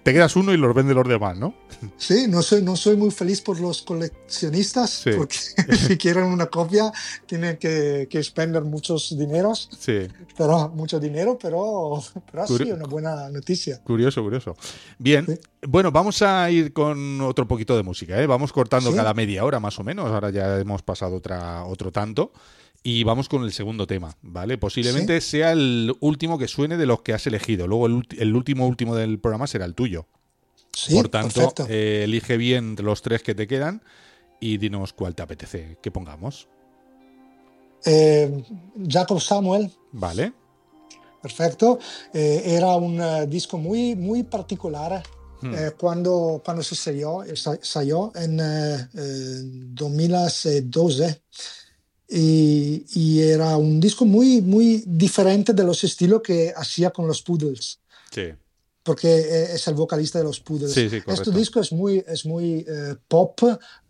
te quedas uno y los vende los demás, ¿no? Sí, no soy, no soy muy feliz por los coleccionistas, porque (laughs) si quieren una copia tienen que, que expender muchos dineros, sí. pero mucho dinero, pero, pero sí, una buena noticia. Curioso, curioso. Bien, bueno, vamos a ir con otro poquito de música, ¿eh? vamos cortando cada media hora más o menos, ahora ya hemos pasado otra, otro tanto. Y vamos con el segundo tema, ¿vale? Posiblemente sea el último que suene de los que has elegido. Luego el, último último del programa será el tuyo. Sí, Por tanto, eh, elige bien los tres que te quedan y dinos cuál te apetece que pongamos. Eh, Jacob Samuel. Vale. Perfecto. Eh, era un disco muy, muy particular. Hmm. cuando, cuando se salió, salió en 2012 y, y, era un disco muy, muy diferente de los estilos que hacía con los Poodles. Sí. Porque eh, es el vocalista de los Poodles. Sí, sí, este disco es muy, es muy eh, pop,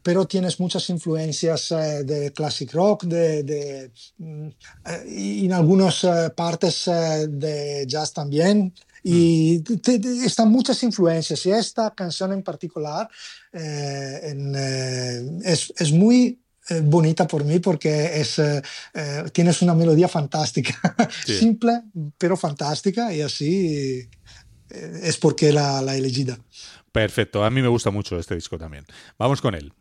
pero tienes muchas influencias eh, de classic rock, de, de mm, eh, y en algunas eh, partes eh, de jazz también. Y mm. te, te, están muchas influencias. Y esta canción en particular en, es, es muy eh, bonita por mí porque es, eh, eh, tienes una melodía fantástica, (laughs) simple pero fantástica y así es porque la, la elegida. Perfecto, a mí me gusta mucho este disco también. Vamos con él.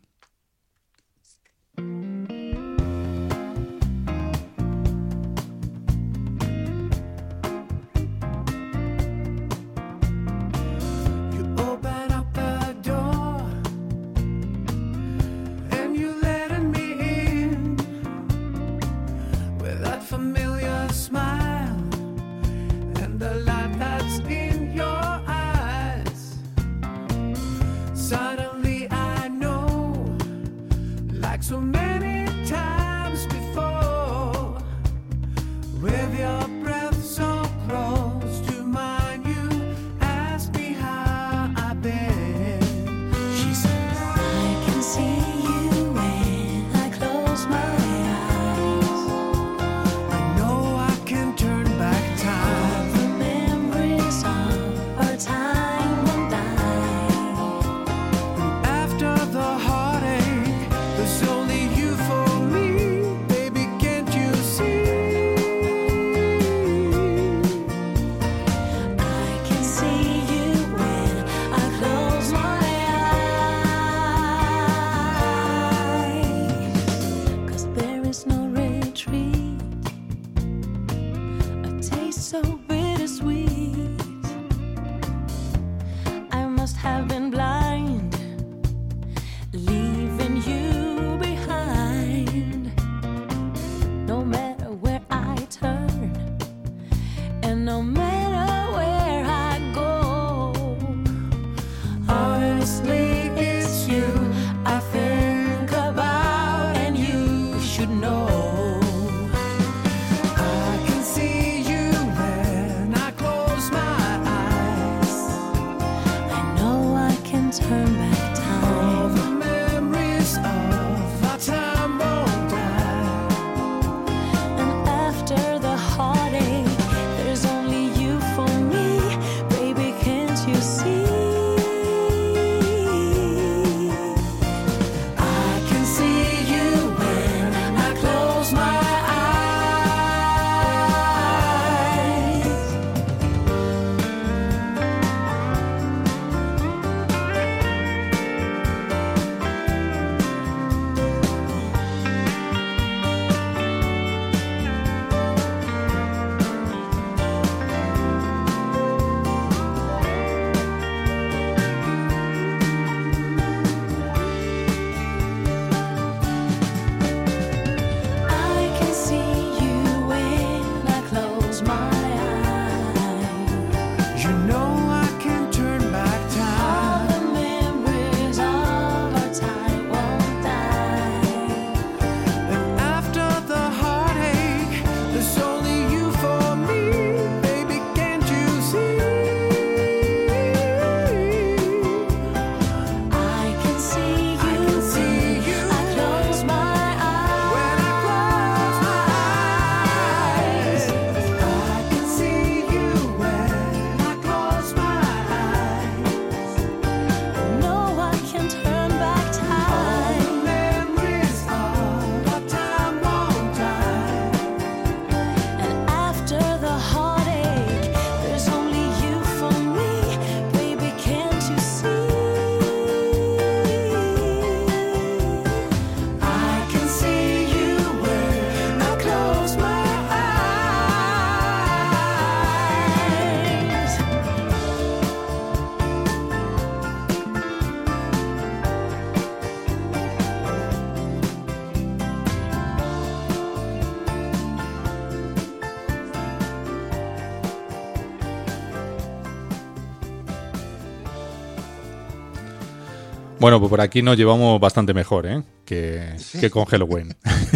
Bueno, pues por aquí nos llevamos bastante mejor, ¿eh? Que, sí. que con Halloween. (laughs)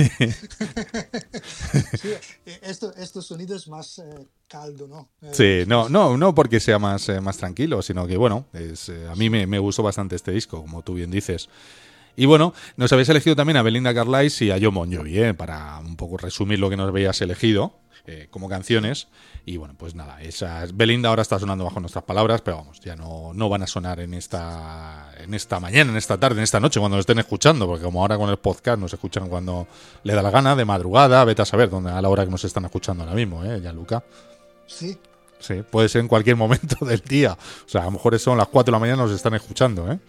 sí, eh, esto, estos sonidos más eh, caldo, ¿no? Eh, sí, pues, no, pues, no, no porque sea más, eh, más tranquilo, sino que, bueno, es, eh, a mí me, me gustó bastante este disco, como tú bien dices. Y bueno, nos habéis elegido también a Belinda Carlisle y a John Bon Jovi, ¿eh? para un poco resumir lo que nos habéis elegido eh, como canciones. Y bueno, pues nada, esas Belinda ahora está sonando bajo nuestras palabras, pero vamos, ya no, no van a sonar en esta, en esta mañana, en esta tarde, en esta noche, cuando nos estén escuchando, porque como ahora con el podcast nos escuchan cuando le da la gana, de madrugada, vete a saber dónde, a la hora que nos están escuchando ahora mismo, ¿eh, Gianluca? Sí, Sí, puede ser en cualquier momento (laughs) del día. O sea, a lo mejor son las 4 de la mañana nos están escuchando, ¿eh?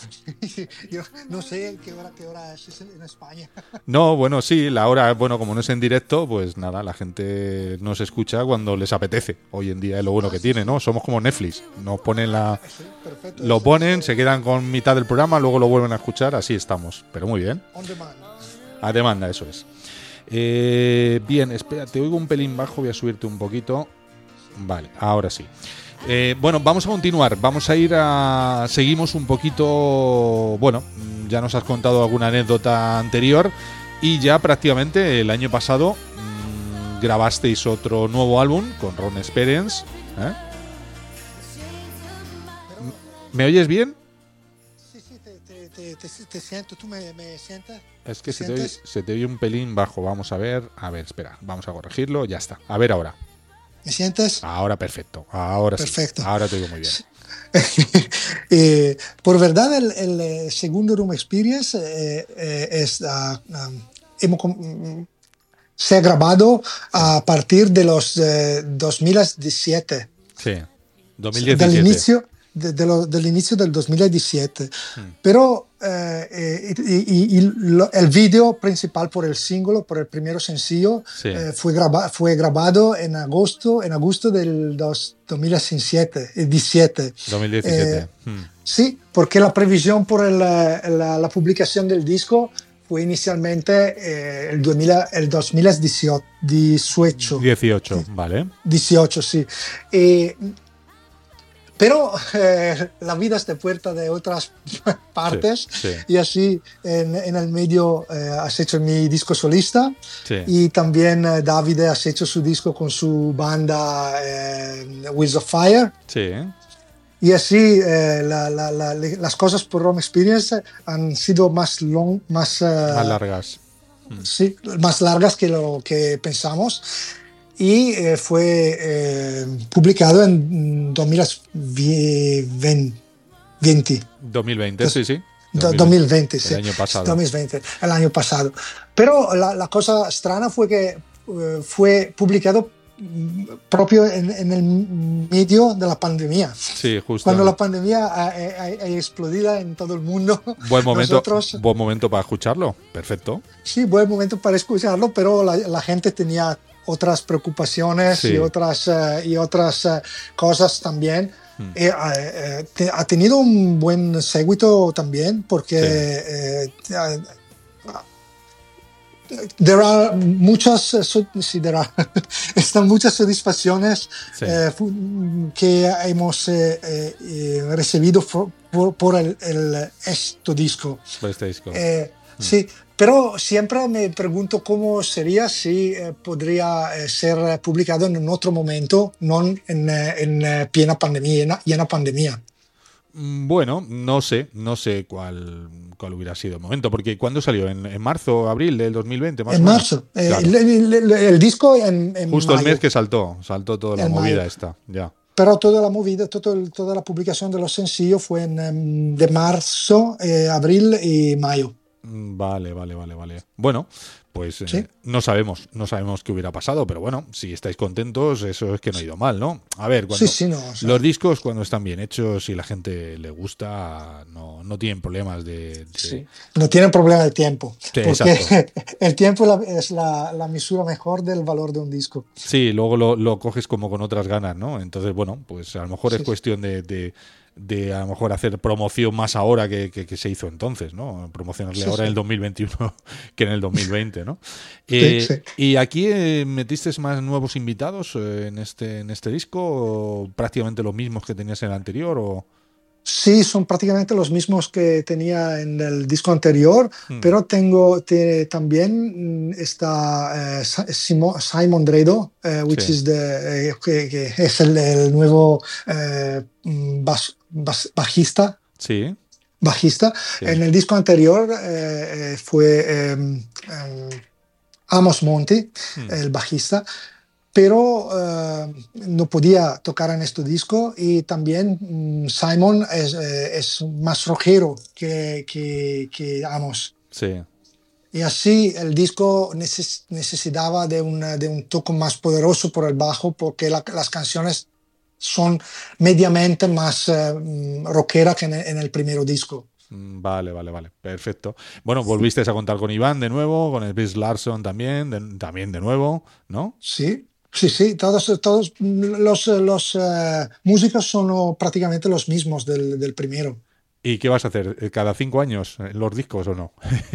(laughs) yo no sé qué hora, qué hora es en España. (laughs) No, bueno, sí, la hora, bueno, como no es en directo, pues nada, la gente nos escucha cuando les apetece. Hoy en día es lo bueno que tiene, ¿no? Somos como Netflix. Nos ponen la. Perfecto. Lo ponen, se quedan con mitad del programa, luego lo vuelven a escuchar, así estamos. Pero muy bien. On demand. A demanda, eso es. Eh, bien, espera, te oigo un pelín bajo, voy a subirte un poquito. Vale, ahora sí. Eh, bueno, vamos a continuar. Vamos a ir a. Seguimos un poquito. Bueno, ya nos has contado alguna anécdota anterior. Y ya prácticamente el año pasado mm, grabasteis otro nuevo álbum con Ron Experience. ¿eh? ¿Me oyes bien? Sí, sí, te, te, te, te, te siento, tú me, me sientes. Es que se te, oye, se te oye un pelín bajo. Vamos a ver. A ver, espera. Vamos a corregirlo. Ya está. A ver ahora. ¿Me sientes? Ahora perfecto. Ahora sí. Perfecto. Ahora te digo muy bien. (laughs) Eh, por verdad, el, el, eh, segundo Room Experience eh, eh, es, ah, ah, hemos mm, se ha grabado a partir de los eh, 2017, Sí. 2017. del inicio, de- lo- del inicio del 2017. Pero eh, eh, y, y- y lo- el video principal por el single, por el primer sencillo, Sí. eh, fue, graba- fue grabado en agosto, en agosto del dos- 2017. eh, 17. 2017. Eh, Hmm. Sí, porque la previsión por el, la, la publicación del disco fue inicialmente el, 2000, el 2018. 18, 18, vale. 18, sí. Pero eh, la vida está puerta de otras (laughs) partes Sí, sí. y así en, en el medio eh, has hecho mi disco solista Sí. y también eh, Davide has hecho su disco con su banda eh, Wheels of Fire. Y así eh, la- la- la- las cosas por Rome Experience han sido más, long, más, eh, Más largas. sí, más largas que lo que pensamos. Y eh, fue eh, publicado en 2020. 2020, sí, sí. Do- 2020, sí. El año pasado. 2020, el año pasado. Pero la, la cosa extraña fue que eh, fue publicado propio en, en el medio de la pandemia. Sí, justo. Cuando la pandemia ha, ha- ha explodido en todo el mundo. (laughs) Buen momento, nosotros- buen momento para escucharlo. Perfecto. Sí, buen momento para escucharlo, pero la, la gente tenía otras preocupaciones Sí. y otras, eh, y otras eh, cosas también. Hmm. Eh, eh, te- ha tenido un buen seguito también porque eh, eh, there are muchas eh, so- sí, there are- (laughs) están muchas satisfacciones Sí. eh, que hemos eh, eh, eh, recibido por, por el, el- este disco. Por este disco. Eh, Sí, pero siempre me pregunto cómo sería si eh, podría eh, ser publicado en otro momento, no en, eh, en, eh, plena pandemia, en, llena pandemia. Mm, Bueno, no sé, no sé cuál, cuál hubiera sido el momento, porque ¿cuándo salió? ¿En, en marzo, abril del 2020? Más en marzo. Eh, Claro. el, el- el- el disco en, en Justo el mayo. mes que saltó, saltó toda la movida mayo. esta, ya. Pero toda la movida, todo el- toda la publicación de los sencillos fue en, em, de marzo, eh, abril y mayo. Mm, Vale, vale, vale, vale. Bueno, pues eh, no sabemos, no sabemos qué hubiera pasado, pero bueno, si estáis contentos, eso es que no ha ido mal, ¿no? A ver, cuando Sí, sí, no. o sea, los discos cuando están bien hechos y la gente le gusta, no, no tienen problemas de, de- sí. No tienen problema de tiempo. Sí, porque exacto. (laughs) el tiempo es la, la misura mejor del valor de un disco. Sí, luego lo, lo coges como con otras ganas, ¿no? Entonces, bueno, pues a lo mejor Sí, es sí. cuestión de, de, de a lo mejor hacer promoción más ahora que, que- que se hizo entonces, ¿no? Promocionarle Sí, ahora sí. en el 2021 (laughs) que en el 2020, ¿no? Eh, sí. ¿Y aquí eh, metiste más nuevos invitados eh, en este en este disco? ¿O prácticamente los mismos que tenías en el anterior? O... Sí, son prácticamente los mismos que tenía en el disco anterior, Hmm. pero tengo te- también mm, está eh, Simon Dredo, eh, which Sí. is the, eh, que, que es el, el nuevo eh, mm, bas- bas- bajista. Sí. bajista. Sí. En el disco anterior fue eh, eh, Amos Monti, el bajista, pero eh, no podía tocar en este disco y también mm, Simon es, eh, es más rockero que, que, que Amos. Sí. Y así el disco neces- necesitaba de, una- de un toque más poderoso por el bajo porque la- las canciones son mediamente más eh, mm, rockera que en el, en el primer disco. Mm, Vale, vale, vale. Perfecto. Bueno, volviste a contar con Iván de nuevo, con el Chris Larson también, de- también de nuevo, ¿no? Sí, sí, sí, todos, todos los, los eh, músicos son oh, prácticamente los mismos del, del primero. ¿Y qué vas a hacer? ¿Eh, ¿Cada cinco años en los discos o no?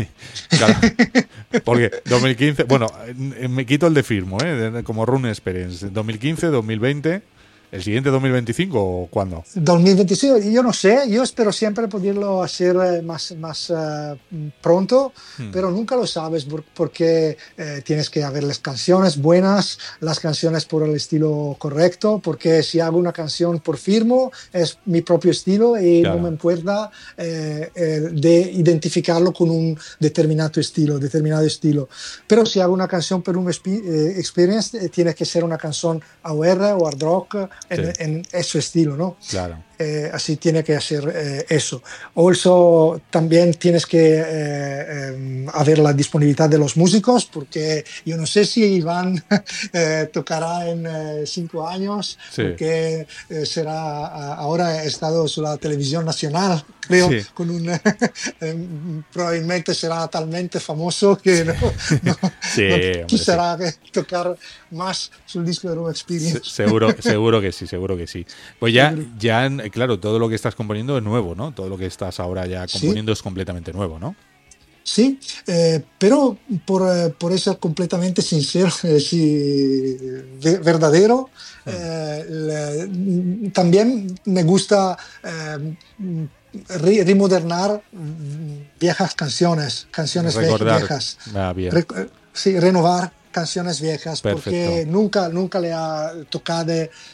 (laughs) Cada- Porque 2015, bueno, eh, me quito el de firmo, ¿eh? Como Rune Experience. 2015, 2020, ¿el siguiente 2025 o cuándo? 2026, yo no sé, yo espero siempre poderlo hacer eh, más, más eh, pronto, Hmm. pero nunca lo sabes por- porque eh, tienes que haber las canciones buenas, las canciones por el estilo correcto, porque si hago una canción por firmo es mi propio estilo y Claro. no me importa eh, eh, de identificarlo con un determinado estilo, determinado estilo. Pero si hago una canción por un eh, experience, tiene que ser una canción AOR o hard rock en, Sí. en ese estilo, ¿no? Claro. Eh, así tiene que hacer eh, eso. Also, también tienes que eh, eh, haber la disponibilidad de los músicos, porque yo no sé si Iván (laughs) eh, tocará en eh, cinco años, Sí. porque será, ahora ha estado en la televisión nacional, creo, Sí. con un, (laughs) eh, probablemente será talmente famoso que no, no- (laughs) Sí, no hombre, quisiera tocar más su disco de Room Se- Experience. Seguro, seguro que sí, seguro que sí. Pues ya, ya, claro, todo lo que estás componiendo es nuevo, ¿no? Todo lo que estás ahora ya Sí. componiendo es completamente nuevo, ¿no? Sí, eh, pero por, eh, por ser completamente sincero, (laughs) eh, sí, ve- verdadero, eh, le- también me gusta eh, re- remodernar viejas canciones, canciones Recordar. viejas. Ah, bien. Re- eh, sí, renovar canciones viejas porque nunca, nunca le ha tocado,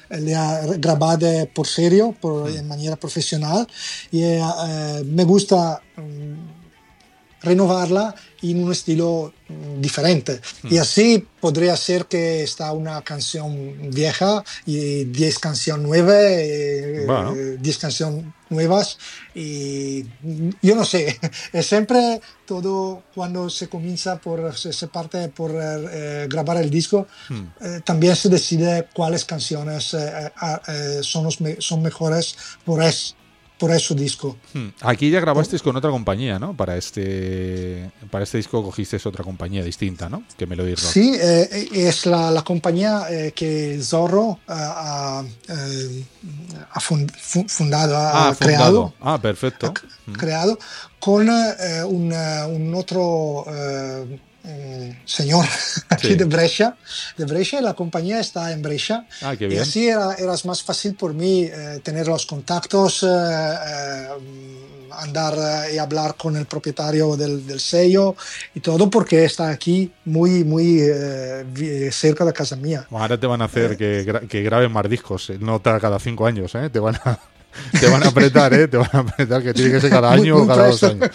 le ha grabado por serio, por, en manera profesional. Y eh, eh, me gusta mm, renovarla en un estilo mm, diferente. Y así podría ser que está una canción vieja y 10 canciones nuevas, eh, Bueno. 10 canciones nuevas y mm, yo no sé, (laughs) es siempre todo cuando se comienza por, se, se parte por eh, grabar el disco, eh, también se decide cuáles canciones eh, son, los me- son mejores por, es, por ese disco. Hmm. Aquí ya grabasteis con otra compañía, ¿no? Para este para este disco cogisteis otra compañía distinta, ¿no? Que Melody Rock. Sí, eh, es la, la compañía eh, que Zorro eh, ha, eh, ha fundado, ha Ah, creado, fundado. Ah, perfecto. ha creado con un, un otro eh, señor (laughs) aquí Sí. de Brescia, de Brescia, y la compañía está en Brescia. Ah, qué Y bien. así era, era más fácil por mí eh, tener los contactos, eh, eh, andar eh, y hablar con el propietario del, del sello y todo porque está aquí muy, muy cerca de casa mía. Ahora te van a hacer que, gra- que graben más discos, no cada cinco años, ¿eh? Te van a, te van a apretar, ¿eh? Te van a apretar que tiene que ser cada año muy o cada dos años.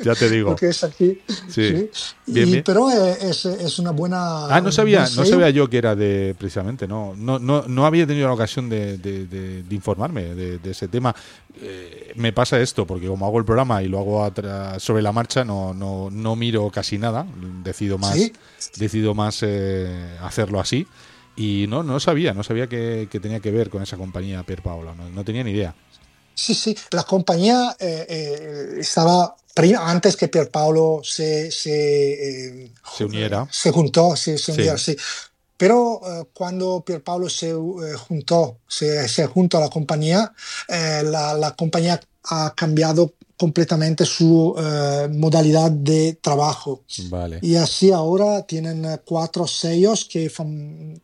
Ya te digo. Porque es aquí. Sí. Y- Bien, bien. Pero eh, es, es una buena. Ah, no sabía, no sabía yo que era de precisamente, no, no, no, no había tenido la ocasión de, de- de- de informarme de, ese tema. Eh, me pasa esto, porque como hago el programa y lo hago sobre la marcha, no, no, no miro casi nada, decido más, Sí. decido más eh, hacerlo así. Y no, no sabía, no sabía que, que tenía que ver con esa compañía Pier Paolo, no, no tenía ni idea. Sí, sí, la compañía eh, eh, estaba antes que Pierpaolo se, se, eh, Se uniera. se juntó, se, se Sí. uniera, sí. Pero eh, cuando Pierpaolo se eh, juntó, se, se juntó a la compañía, eh, la, la compañía ha cambiado completamente su eh, modalidad de trabajo. Vale. Y así ahora tienen eh, cuatro sellos que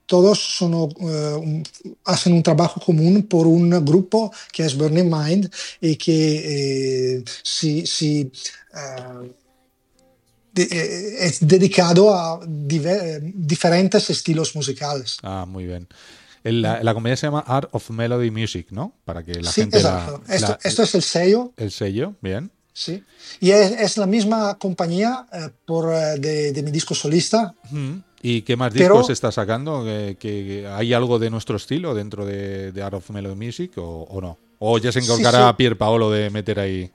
todos son, eh, hacen un trabajo común por un grupo que es Burning Mind y que eh, si, si, de- es dedicado a diferentes estilos musicales. Ah, muy bien. La, la compañía se llama Art of Melody Music, ¿no? Para que la sí, gente la- esto, la- esto es el sello el sello, bien. Sí. Y es, es la misma compañía eh, por, eh, de, de mi disco solista. ¿Y qué más Pero- discos está sacando? ¿Que, que hay algo de nuestro estilo dentro de, de Art of Melody Music o, o no? ¿O ya se Sí, encargará sí. Pier Paolo de meter ahí?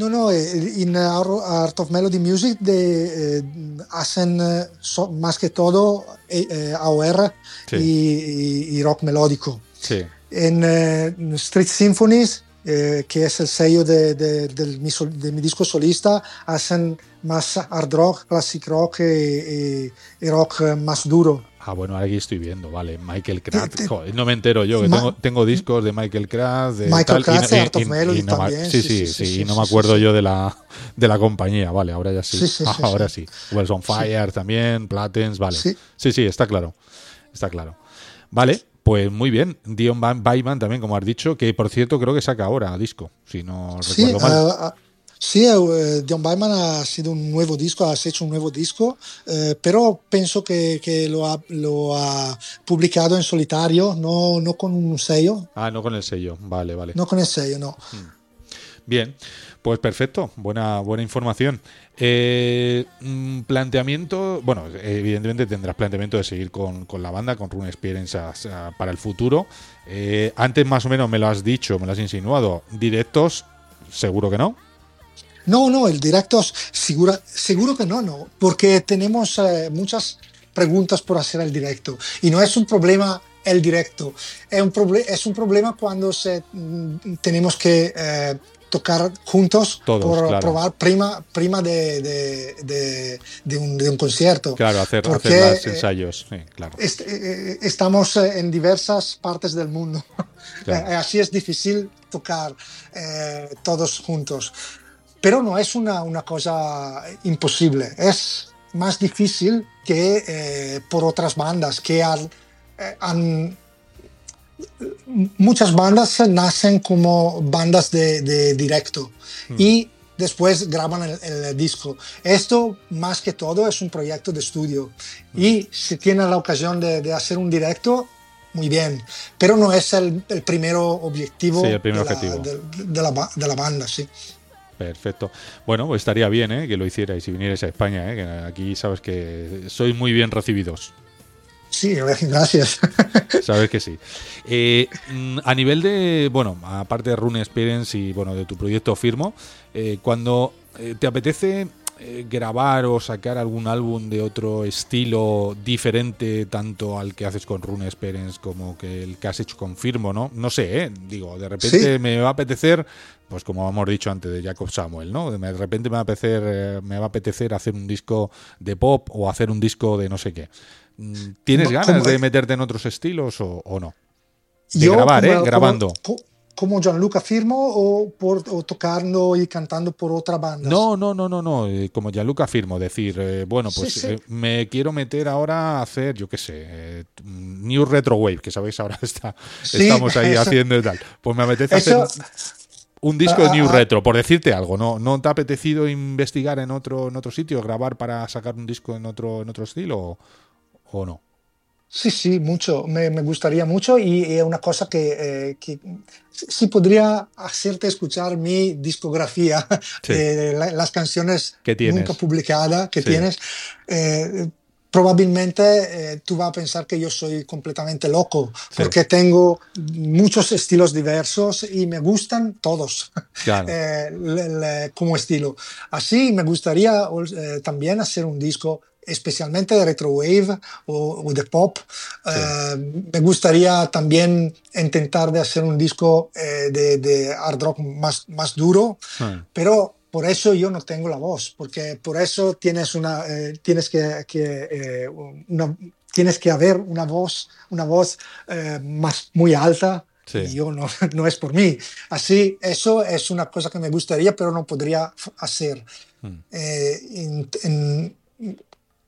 No, no, eh, en Ar- Art of Melody Music de, eh, hacen eh, so- más que todo eh, eh, AOR Sí. y, rock melódico. Sí. En eh, Street Symphonies, eh, que es el sello de, de- del mi, sol- de mi disco solista, hacen más hard rock, classic rock y, y- y rock eh, más duro. Ah, bueno, aquí estoy viendo, vale. Michael Kratz. Joder, no me entero yo, que tengo, tengo discos de Michael Kratz. De Michael tal, Kratz y- Art of Melody no también, Sí, sí, sí, sí, sí, sí, y no me acuerdo yo de la, de la compañía, vale, ahora ya sí. (laughs) Ahora sí. Wells on Fire también, Platens, vale. Sí. sí, está claro. Está claro. Vale, pues muy bien. Dion Byman también, como has dicho, que por cierto creo que saca ahora disco, si no recuerdo mal. ah, ah, sí, eh, John Byman ha sido un nuevo disco, has hecho un nuevo disco, eh, pero pienso que, que lo, ha, lo ha publicado en solitario, no, no con un sello, Ah, no con el sello. Vale, vale. no con el sello, no. Bien, pues perfecto, buena, buena información. Eh, mm, planteamiento, bueno, evidentemente tendrás planteamiento de seguir con, con la banda, con Rune Experience a- a- para el futuro. Eh, antes más o menos me lo has dicho, me lo has insinuado. Directos, seguro que no. No, no, el directo seguro, seguro que no, no, porque tenemos eh, muchas preguntas por hacer el directo y no es un problema el directo, es un, proble- es un problema cuando se, mm, tenemos que eh, tocar juntos Todos, por claro. probar prima, prima de, de- de- de un, concierto. Claro, hacer, hacer los eh, ensayos, claro. Est- estamos en diversas partes del mundo. Claro. (laughs) Así es difícil tocar eh, todos juntos. Pero no es una, una cosa imposible. Es más difícil que eh, por otras bandas que han, eh, han- Muchas bandas nacen como bandas de, de directo y después graban el, el disco. Esto, más que todo, es un proyecto de estudio. Y si tienes la ocasión de, de hacer un directo, muy bien. Pero no es el, el primer objetivo, Sí, el primer de, la, objetivo. de- de la de la banda. Sí. Perfecto. Bueno, pues estaría bien ¿eh? que lo hicierais si vinierais a España, ¿eh? que aquí sabes que sois muy bien recibidos. Sí, gracias. (laughs) Sabes que sí. Eh, mm, a nivel de, bueno, aparte de Rune Experience y bueno, de tu proyecto Firmo, cuando te apetece grabar o sacar algún álbum de otro estilo diferente tanto al que haces con Rune Experience como que el que has hecho con Firmo, ¿no? No sé, ¿eh? Digo, de repente Sí. me va a apetecer, pues como hemos dicho antes de Jacob Samuel, ¿no? De repente me va a apetecer, eh, me va a apetecer hacer un disco de pop o hacer un disco de no sé qué. Mm, ¿Tienes ganas de meterte en otros estilos o, o no? De grabar, ¿eh? Grabando. Como, como Gianluca Firmo o, por, o tocando y cantando por otra banda. No, no, no, no, no. eh, Como Gianluca Firmo, decir, eh, bueno, pues Sí, sí. eh, me quiero meter ahora a hacer, yo qué sé, eh, New Retro Wave, que sabéis ahora (laughs) está, Sí, estamos ahí (laughs) eso- haciendo y tal. Pues me apetece Eso- hacer un disco de Ah, New ah, Retro, por decirte algo. ¿No, ¿No te ha apetecido investigar en otro, en otro sitio, grabar para sacar un disco en otro, en otro estilo o, o no? Sí, sí, mucho. Me, me gustaría mucho y es una cosa que, eh, que sí podría hacerte escuchar mi discografía, (laughs) Sí. eh, la- las canciones nunca publicadas que Sí. tienes. Eh, probablemente eh, tú vas a pensar que yo soy completamente loco porque tengo muchos estilos diversos y me gustan todos (laughs) Claro. eh, le- le- como estilo. Así me gustaría eh, también hacer un disco especialmente de retro wave o, o de pop. Eh, me gustaría también intentar de hacer un disco eh, de, de hard rock más, más duro, Hmm. pero por eso yo no tengo la voz, porque por eso tienes una, eh, tienes que, que, eh, una- tienes que haber una voz, una voz eh, más muy alta Sí. y yo no, (laughs) no es por mí. Así, eso es una cosa que me gustaría, pero no podría hacer. Hmm. Eh, en- en-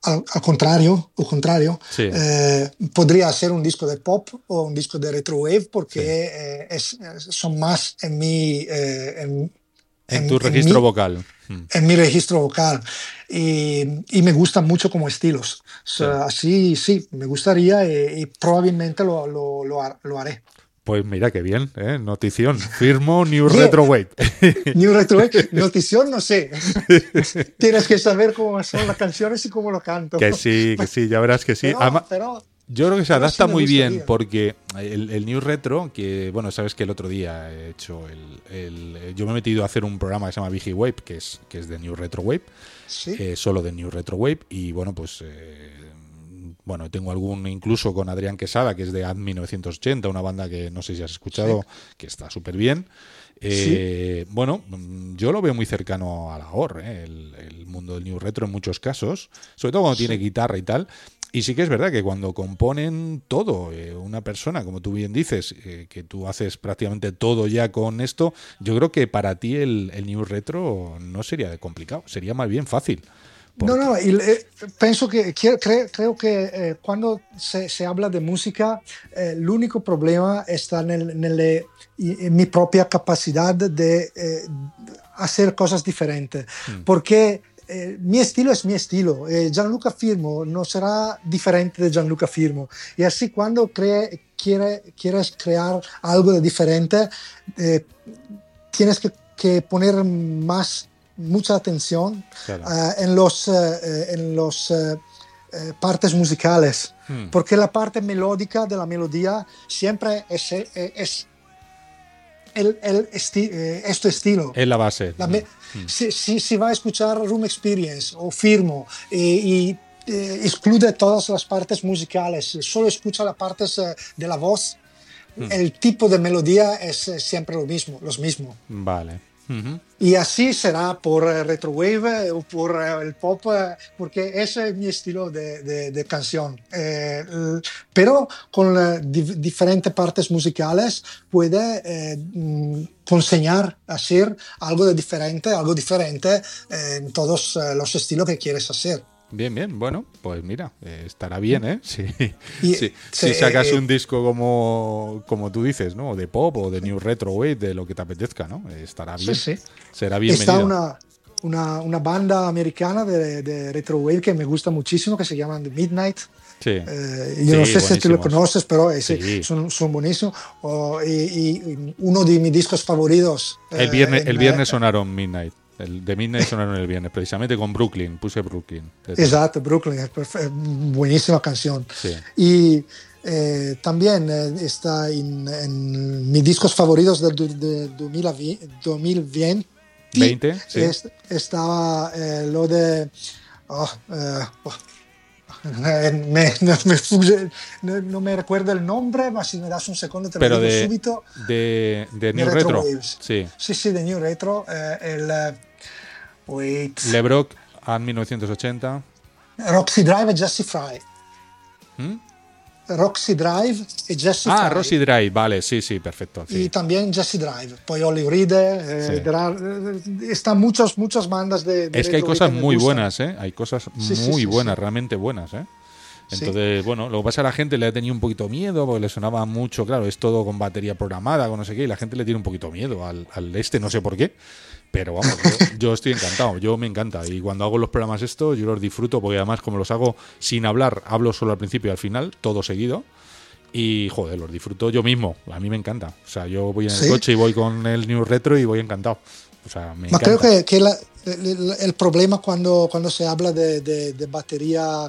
al, al contrario, o contrario Sí. eh, podría hacer un disco de pop o un disco de retrowave porque eh, es- son más en mi, en, En en- tu en registro mi- vocal. En mi registro vocal y, y me gustan mucho como estilos. O sea, Así sí, me gustaría y, y probablemente lo, lo, lo lo haré. Pues mira qué bien, ¿eh? Notición. Firmo New Bien. Retrowave. (laughs) New Retrowave, (laughs) notición no sé. (laughs) Tienes que saber cómo son las canciones y cómo lo canto. que sí, que sí, ya verás que sí. Pero, Además, pero Yo creo que se adapta muy bien porque el, el New Retro, que bueno, sabes que el otro día he hecho el, el- Yo me he metido a hacer un programa que se llama Vigi Wave, que es, que es de New Retro Wave, sí, eh, solo de New Retro Wave, y bueno, pues. eh, bueno, tengo algún incluso con Adrián Quesada, que es de AD 1980, una banda que no sé si has escuchado, que está súper bien. Eh, Bueno, mm, yo lo veo muy cercano a la OR, ¿eh? el, el mundo del New Retro en muchos casos, sobre todo cuando tiene guitarra y tal. Y sí que es verdad que cuando componen todo, eh, una persona, como tú bien dices, eh, que tú haces prácticamente todo ya con esto, yo creo que para ti el, el New Retro no sería complicado, sería más bien fácil. No, no, y, eh, penso che cre- creo che eh, quando se, se habla di musica, eh, l'unico problema sta nel- nelle i- in mi propria capacità di eh, hacer cosas differenti. Perché eh, mi estilo es mi estilo. Eh, Gianluca Firmo no será diferente de Gianluca Firmo. Y así cuando cree, quiere, quieres crear algo de diferente, eh, tienes que, que poner más mucha atención Claro. eh, en los, eh, eh, en los partes musicales, Hmm. porque la parte melódica de la melodía siempre es, es el, el esti- eh, es tu estilo. Es la base. La me- si, si, si va a escuchar Room Experience o Firmo y, y, eh, excluye todas las partes musicales, solo escucha las partes eh, de la voz, el tipo de melodía es eh, siempre lo mismo, los mismos. Vale. Y así será por eh, retrowave eh, o por eh, el pop, porque ese es mi estilo de, de- de canción. Eh, pero con di- diferentes partes musicales puede eh, mm, enseñar a hacer algo de diferente, algo diferente en todos los estilos que quieres hacer. Bien, bien. Bueno, pues mira, eh, estará bien, ¿eh? Sí. Y, Sí. sí, si sacas eh, un disco como, como tú dices, ¿no? De pop o de New Retro Wave, de lo que te apetezca, ¿no? Eh, Estará bien. Sí, sí. Será Está bienvenido. una, una, una banda americana de, de retrowave que me gusta muchísimo, que se llaman The Midnight. Sí. Eh, yo no Sí, sé si tú lo conoces, pero eh, son, son buenísimos. Oh, y, y uno de mis discos favoritos. El eh, viernes, en, el viernes eh, sonaron Midnight. El de Midnight sonaron el viernes, precisamente con Brooklyn. Puse Brooklyn. Exacto, Brooklyn, es buenísima canción. Sí. Y eh, también eh, está en, en mis discos favoritos del de 2020. 2020 20, sí. es- estaba eh, lo de. oh, eh, oh, (laughs) eh, me, no, me fugge- no- no me recuerdo el nombre, ma si me das un secondo te Pero lo digo de, subito. de, de New Retro Retro. Waves. Sí. Sí, sí, de New Retro. eh, el. Wait. LeBrock, AD 1980. Roxy Drive e Jesse Fry. ¿Mm? Roxy Drive e Jesse Ah, Fry. Rosy Drive, vale, sí, sí, perfecto. sí. Y también Jesse Drive. Poi Olive Reader. eh, Sí. are- eh, están muchas, muchas bandas de. de Es que hay cosas muy gustan. buenas, ¿eh? Hay cosas Sí, muy buenas, realmente buenas, ¿eh? Sí. Entonces, bueno, lo que pasa es que a la gente le ha tenido un poquito miedo porque le sonaba mucho, claro, es todo con batería programada, con no sé qué, y la gente le tiene un poquito miedo al, al este, no sé por qué. Pero vamos, yo, yo estoy encantado, yo me encanta. Y cuando hago los programas estos, yo los disfruto porque además, como los hago sin hablar, hablo solo al principio y al final, todo seguido. Y joder, los disfruto yo mismo. A mí me encanta. O sea, yo voy en el Sí. coche y voy con el New Retro y voy encantado. O sea, me encanta. creo que, que la- el, el problema cuando, cuando se habla de, de- de batería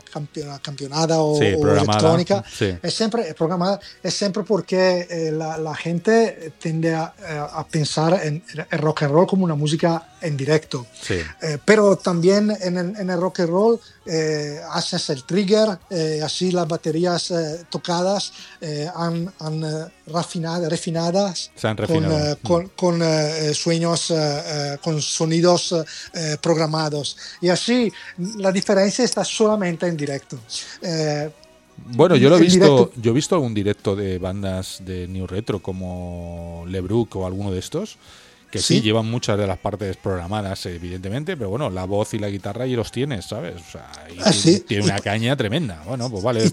campionada o, Sí, o programada, electrónica, sí. es siempre es programada, es siempre porque eh, la, la gente tiende a, a pensar en el rock and roll como una música en directo. Sí. Eh, pero también en el, en el rock and roll eh, haces el trigger, eh, así las baterías eh, tocadas han, han rafinado- refinadas Se han con, refinado. con, con, eh, sueños, con sonidos programados. Y así la diferencia está solamente en directo. Bueno, yo lo he visto, yo he visto algún directo de bandas de New Retro como LeBrook o alguno de estos, que sí, Sí. llevan muchas de las partes programadas, evidentemente, pero bueno, la voz y la guitarra y los tienes, ¿sabes? O sea, y Ah, tiene- sí. tiene Y- una caña tremenda. Bueno, pues vale, Y, y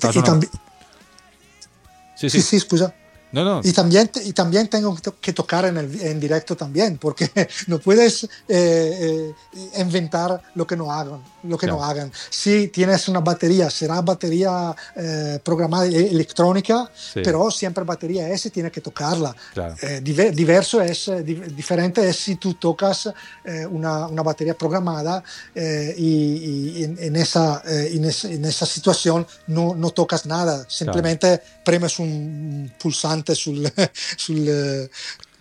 Sí, sí, sí. sí, scusa. No, no. Y también, y también tengo que to- que tocar en, el, en directo también, porque (laughs) no puedes eh, eh, inventar lo que no hagan. Lo que no Claro. hagan. Si tienes una batería, será batería eh, programada e- electrónica, Sí. pero siempre batería S tiene que tocarla. Claro. Eh, diver- diverso es, eh, di- diferente es si tú tocas eh, una, una batería programada y, y en, en esa, en, es- en esa situación no, no tocas nada, simplemente premes un pulsante sul, (laughs) sul, eh,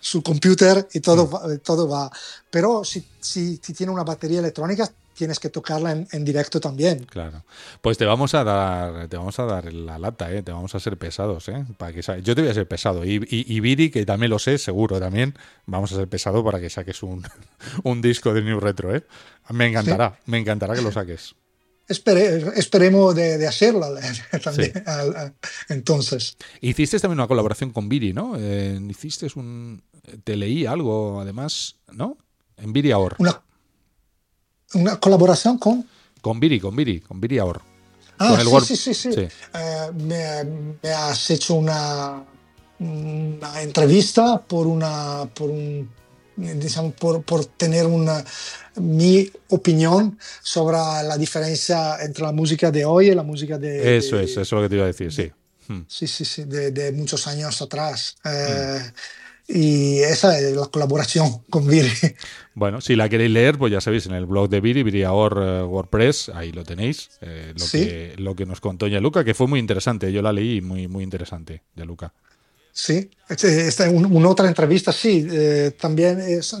sul computer y todo, Mm. va, todo va. Pero si, si, si tiene una batería electrónica, tienes que tocarla en, en directo también. Claro. Pues te vamos a dar, te vamos a dar la lata, ¿eh? Te vamos a ser pesados, ¿eh? Para que Yo te voy a ser pesado. Y, y, y Viri, que también lo sé, seguro también, vamos a ser pesado para que saques un, (laughs) un disco de New Retro, ¿eh? Me encantará, me encantará que lo saques. Espere- esperemos de, de hacerlo (laughs) también. Sí. al- al- entonces. Hiciste también una colaboración con Viri, ¿no? Eh, hiciste un... Te leí algo, además, ¿no? En Viri Ahor. Una, una colaboración con... Con Viri, con Viri, con Viri Ahor. Ah, sí, sí, sí, sí. sí. Eh, me, me has hecho una, una entrevista por una por un por, por tener una mi opinión sobre la diferencia entre la música de hoy y la música de Eso de- es, eso es lo que te iba a decir, sí. Hmm. sí sí sí de, de muchos años atrás Eh, y esa es la colaboración con Viri Bueno, si la queréis leer, pues ya sabéis, en el blog de Viri, Viriahor eh, WordPress, ahí lo tenéis, eh, lo, Sí. que, lo que nos contó Yaluca, que fue muy interesante, yo la leí, muy, muy interesante, Yaluca. Sí, este- esta es un- un'altra entrevista, sí, eh, también es-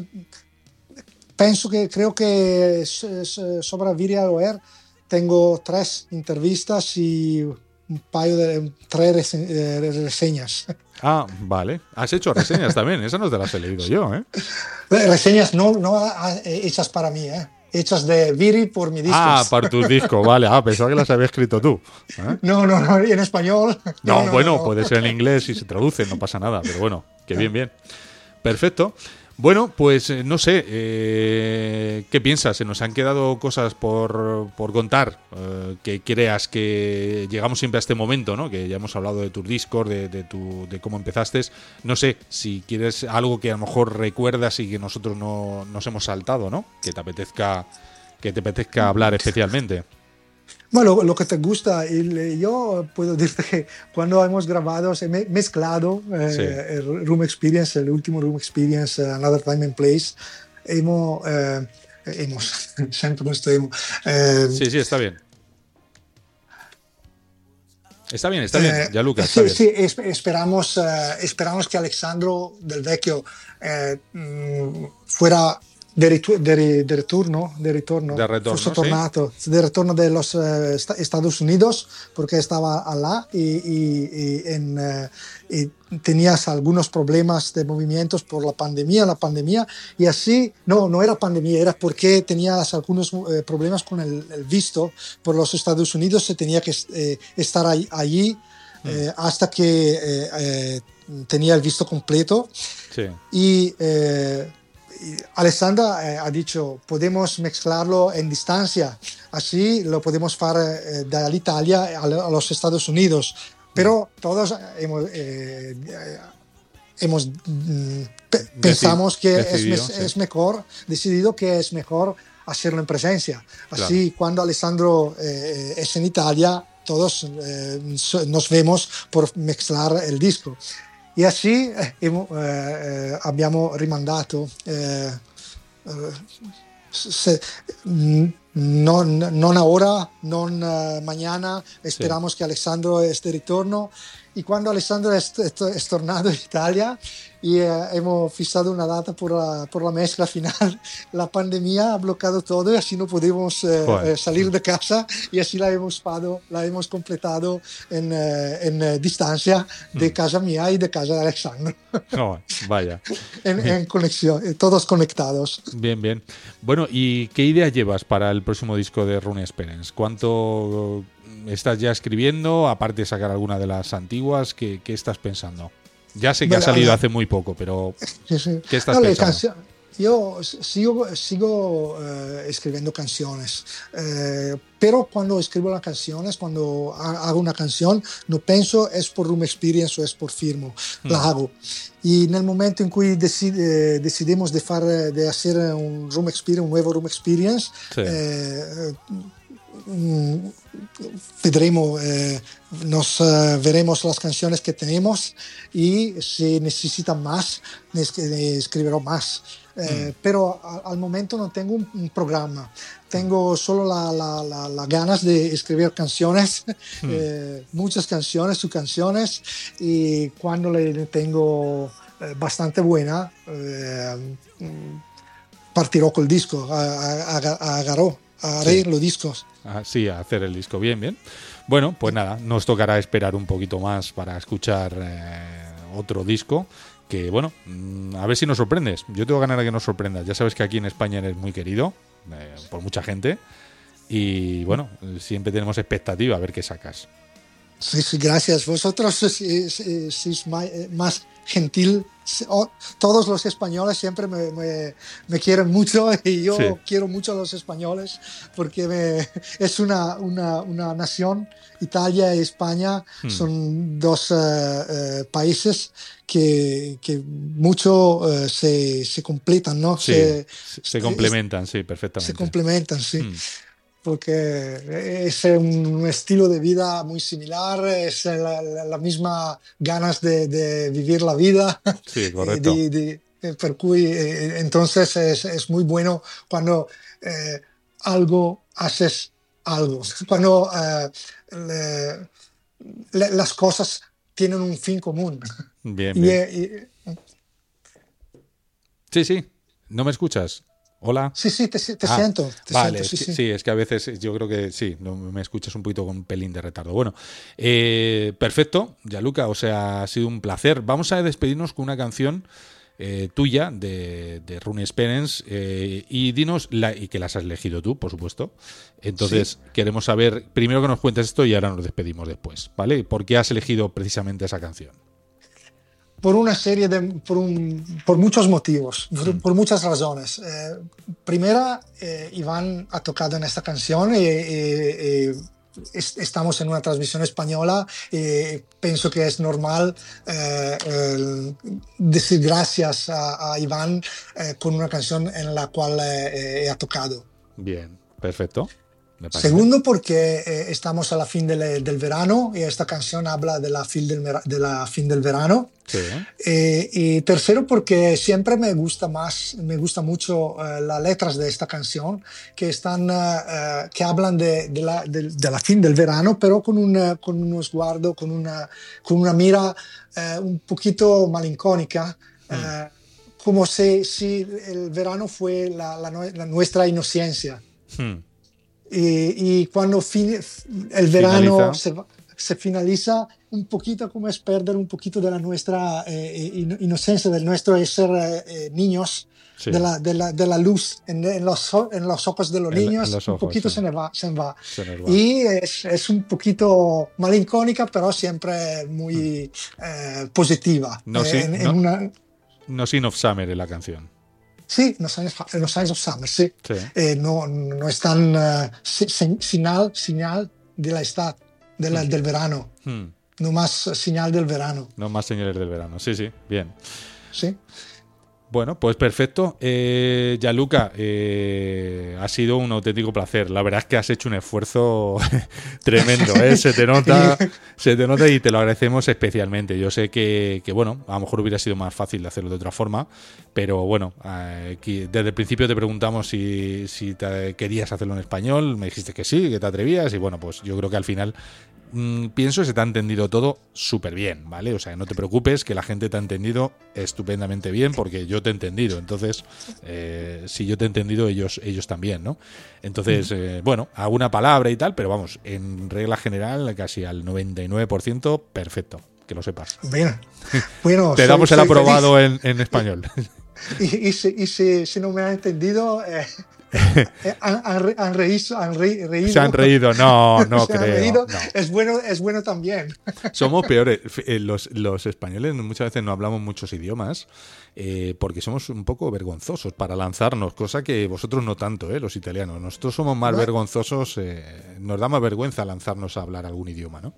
penso que creo que es- es, eh, Viria Oer tengo tres entrevistas y un paio de tres rese- eh, reseñas. (laughs) Ah, vale. Has hecho reseñas también, esas no te las he leído yo, ¿eh? Reseñas no, no ah, eh, hechas para mí, eh, hechas de Viri por mi disco. Ah, para tu disco, vale. Ah, pensaba que las había escrito tú. ¿eh? No, no, no, en español. No, bueno, no. puede ser en inglés y se traduce, no pasa nada, pero bueno, que bien, bien. Perfecto. Bueno, pues eh, no sé, eh, ¿qué piensas? Se nos han quedado cosas por, por contar, eh, que creas que llegamos siempre a este momento, ¿no? Que ya hemos hablado de tus discos, de, de, tu, de cómo empezaste. No sé, si quieres algo que a lo mejor recuerdas y que nosotros no nos hemos saltado, ¿no? Que te apetezca, que te apetezca hablar especialmente. Bueno, lo que te gusta, el- yo puedo (laughs) decirte que cuando hemos grabado, he me- mezclado eh, Sí. el Room Experience, el último Room Experience, eh, Another Time and Place, hemos, eh, hemos (laughs) sempre questo hemos, eh, Sí, sí, está bien. Está bien, está bien, eh, ya Lucas, está sí, bien. sí, es- esperamos, eh, esperamos que Alexandro del Vecchio eh, mm, fuera de, ritu- de ri- de ritorno, de retorno, fosse sí. tornato, de retorno de los eh, esta- Estados Unidos, porque estaba allá y, y- y en, eh, y tenías algunos problemas de movimientos por la pandemia, la pandemia, y así, no, no era pandemia, era porque tenías algunos eh, problemas con el, el visto por los Estados Unidos, se tenía que eh, estar ahí- allí eh, hasta que eh, tenía el visto completo. Sí. Y Alessandra eh, ha dicho, podemos mezclarlo en distancia, así lo podemos hacer eh, dall'Italia a, a los Estados Unidos. Pero todos hemos, eh, eh, hemos mm, pe- pensamos que es, decidido, mes- sí. es mejor, decidido que es mejor hacerlo en presencia. Claro. Así cuando Alessandro eh, es en Italia, todos eh, nos vemos por mezclar il disco. E así eh, eh, eh, abbiamo rimandato. se- mm, non, non ora, non mañana, esperamos que Alessandro esté de ritorno. Y cuando Alessandro es, es- es tornado en Italia y eh, hemos fijado una data por la, por la mezcla final, (laughs) la pandemia ha bloqueado todo y así no podemos eh, eh, salir de casa y así la hemos, pado- la hemos completado en, eh, en eh, distancia de casa mía y de casa de Alessandro, (laughs) No, vaya. (laughs) en, en conexión, todos conectados. Bien, bien. Bueno, ¿y qué idea llevas para el próximo disco de Rune Experience? ¿Cuánto ¿Estás ya escribiendo? Aparte de sacar alguna de las antiguas, ¿qué, qué estás pensando? Ya sé que ha Bueno, salido la- hace muy poco, pero Sí, sí. ¿Qué estás No, pensando? Yo sigo, sigo eh, escribiendo canciones, eh, pero cuando escribo las canciones, cuando ha- hago una canción, no pienso es por Room Experience o es por firmo, la hago. Y en el momento en que deci- eh, decidimos de, far, de hacer un Room Experience, un nuevo Room Experience, Sí. eh, mm, vedremo, eh, nos eh, veremos las canciones que tenemos y si necesitan más, ne- escribiré más. Eh, Pero a- al momento no tengo un, un programa, tengo solo la, la- la- la ganas de escribir canciones, (laughs) eh, muchas canciones, sus canciones, y cuando le tengo eh, bastante buena, eh, mm, partirò col disco, a- a- a- agarró, haré Sí. los discos. ah, sí, a hacer el disco bien, bien. Bueno, pues nada, nos tocará esperar un poquito más para escuchar eh, otro disco. Que bueno, mm, a ver si nos sorprendes. Yo tengo ganas de que nos sorprendas. Ya sabes que aquí en España eres muy querido eh, por mucha gente. Y bueno, siempre tenemos expectativa a ver qué sacas. Sí, sí, gracias. Vosotros sois, eh, más gentil. Oh, Todos los españoles siempre me, me- me quieren mucho (laughs) y yo Sí. quiero mucho a los españoles porque me- es una, una, una nación, Italia y España Hmm. son dos eh, eh, países que, que mucho eh, se, se completan, ¿no? Sí, Se, complementan, sí, perfectamente. se complementan, sí. Mm. Porque es un estilo de vida muy similar, es la, la- la misma ganas de, de vivir la vida. Sí, (laughs) correcto. Per cui, eh, entonces es, es muy bueno cuando eh, algo haces algo, cuando eh, le- le- las cosas tienen un fin común. Bien, bien. y- Sí, sí. ¿No me escuchas? Hola. sí, sí, te, te Ah, siento. te vale, siento, sí, sí. sí, es que a veces yo creo que sí, no, me escuchas un poquito con un pelín de retardo. Bueno, eh, perfecto, Yaluca, o sea, ha sido un placer. Vamos a despedirnos con una canción eh, tuya de, de Rune Experience eh, y dinos, la, y que las has elegido tú, por supuesto. Entonces, queremos saber, primero que nos cuentes esto y ahora nos despedimos después, ¿vale? ¿Por qué has elegido precisamente esa canción? Por una serie de, por, un- por muchos motivos, por, por muchas razones. Eh, primera, eh, Iván ha tocado en esta canción y, y- y es- estamos en una transmisión española y pienso que es normal eh, decir gracias a, a Iván eh, con una canción en la cual eh, eh, ha tocado. Bien, perfecto. Segundo, porque eh, estamos a la fin del, del verano y esta canción habla de la fin del, de la fin del verano. Sí, Eh, y tercero, porque siempre me gusta más, me gusta mucho eh, las letras de esta canción que están, eh, eh, que hablan de, de la, de la fin del verano, pero con un, eh, con uno sguardo, con una, con una mira un poquito malincónica, eh, como si, si el verano fue la, la la nuestra inocencia. Hmm. Y, y cuando fin- el verano Finaliza. se, se finaliza, un poquito como es perder un poquito de la nuestra eh, ino- inocencia, del nuestro ser eh, eh, niños, Sí. de, la, de, la, de la luz en, en los, en los ojos de los En niños, los un ojos, poquito sí. se, me va, se va. Se nos va. Y es, es un poquito malincónica, pero siempre muy eh, positiva. No, Eh, en no. una- No Sin of Summer en la canción. Sí, los años, los años of Summer, sí. Sí. Eh, no, no es tan eh, señal, señal de la edad, de la- del verano, Hmm. no más señal del verano. No más señales del verano. Sí, sí, bien. ¿sí? Bueno, pues perfecto. Eh, Gianluca, eh, ha sido un auténtico placer. La verdad es que has hecho un esfuerzo (laughs) tremendo, ¿eh? Se te nota, (laughs) se te nota y te lo agradecemos especialmente. Yo sé que, que, bueno, a lo mejor hubiera sido más fácil de hacerlo de otra forma, pero bueno, eh, desde el principio te preguntamos si, si te querías hacerlo en español, me dijiste que sí, que te atrevías y bueno, pues yo creo que al final mm, pienso que se te ha entendido todo súper bien, ¿vale? O sea, no te preocupes, que la gente te ha entendido estupendamente bien, porque yo te he entendido. Entonces, eh, si yo te he entendido, ellos, ellos también, ¿no? Entonces, eh, bueno, alguna palabra y tal, pero vamos, en regla general, casi al 99%, perfecto, que lo sepas. Bueno, bueno (laughs) Te soy- damos el soy aprobado en, en español. (laughs) (laughs) y, y si, y si- si no me han entendido, eh, (laughs) han, han han reído, han re- reído. Se han reído, no, (laughs) no Se han creo. reído. no. Es, bueno, es bueno también. Somos peores. Eh, Los, los españoles muchas veces no hablamos muchos idiomas eh, porque somos un poco vergonzosos para lanzarnos, cosa que vosotros no tanto, ¿eh? los italianos. Nosotros somos más No. vergonzosos, eh, nos da más vergüenza lanzarnos a hablar algún idioma, ¿no?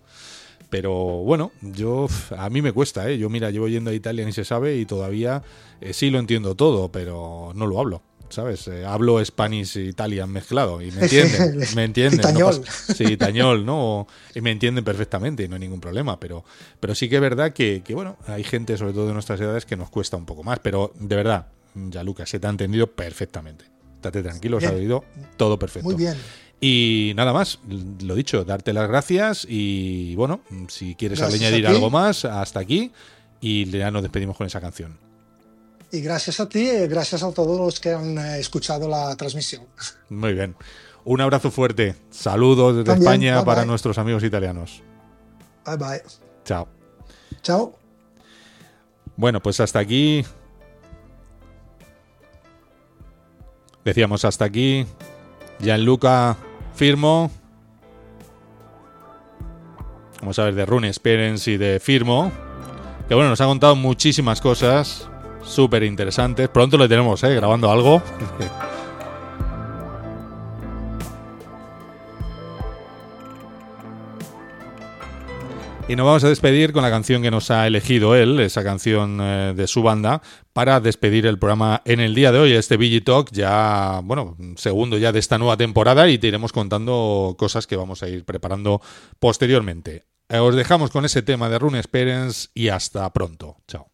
Pero bueno, yo a mí me cuesta, ¿eh? Yo mira, llevo yendo a Italia ni se sabe y todavía eh, sí lo entiendo todo, pero no lo hablo. ¿Sabes? Eh, hablo Spanish e Italian mezclado y me (laughs) entienden. me entienden. no Itañol. pasa- Sí, tañol, ¿no? Y me entienden perfectamente, no hay ningún problema. Pero, pero sí que es verdad que, que, bueno, hay gente, sobre todo de nuestras edades, que nos cuesta un poco más. Pero de verdad, ya Lucas, se te ha entendido perfectamente. Estate tranquilo, se ha oído todo perfecto. Muy bien. Y nada más, lo dicho, darte las gracias y bueno, si quieres Gracias añadir algo más, hasta aquí y ya nos despedimos con esa canción. Y gracias a ti y gracias a todos los que han eh, escuchado la transmisión. Muy bien. Un abrazo fuerte. Saludos desde También, España bye, para bye. nuestros amigos italianos. Bye bye. Chao. Chao. Bueno, pues hasta aquí. Decíamos hasta aquí. Gianluca Firmo. Vamos a ver de Rune Experience y de Firmo. Que bueno, nos ha contado muchísimas cosas. Súper interesantes. Pronto le tenemos, ¿eh? Grabando algo. (laughs) Y nos vamos a despedir con la canción que nos ha elegido él, esa canción eh, de su banda, para despedir el programa en el día de hoy, este BG Talk, ya, bueno, segundo ya de esta nueva temporada y te iremos contando cosas que vamos a ir preparando posteriormente. Eh, os dejamos con ese tema de Rune Experience y hasta pronto. Chao.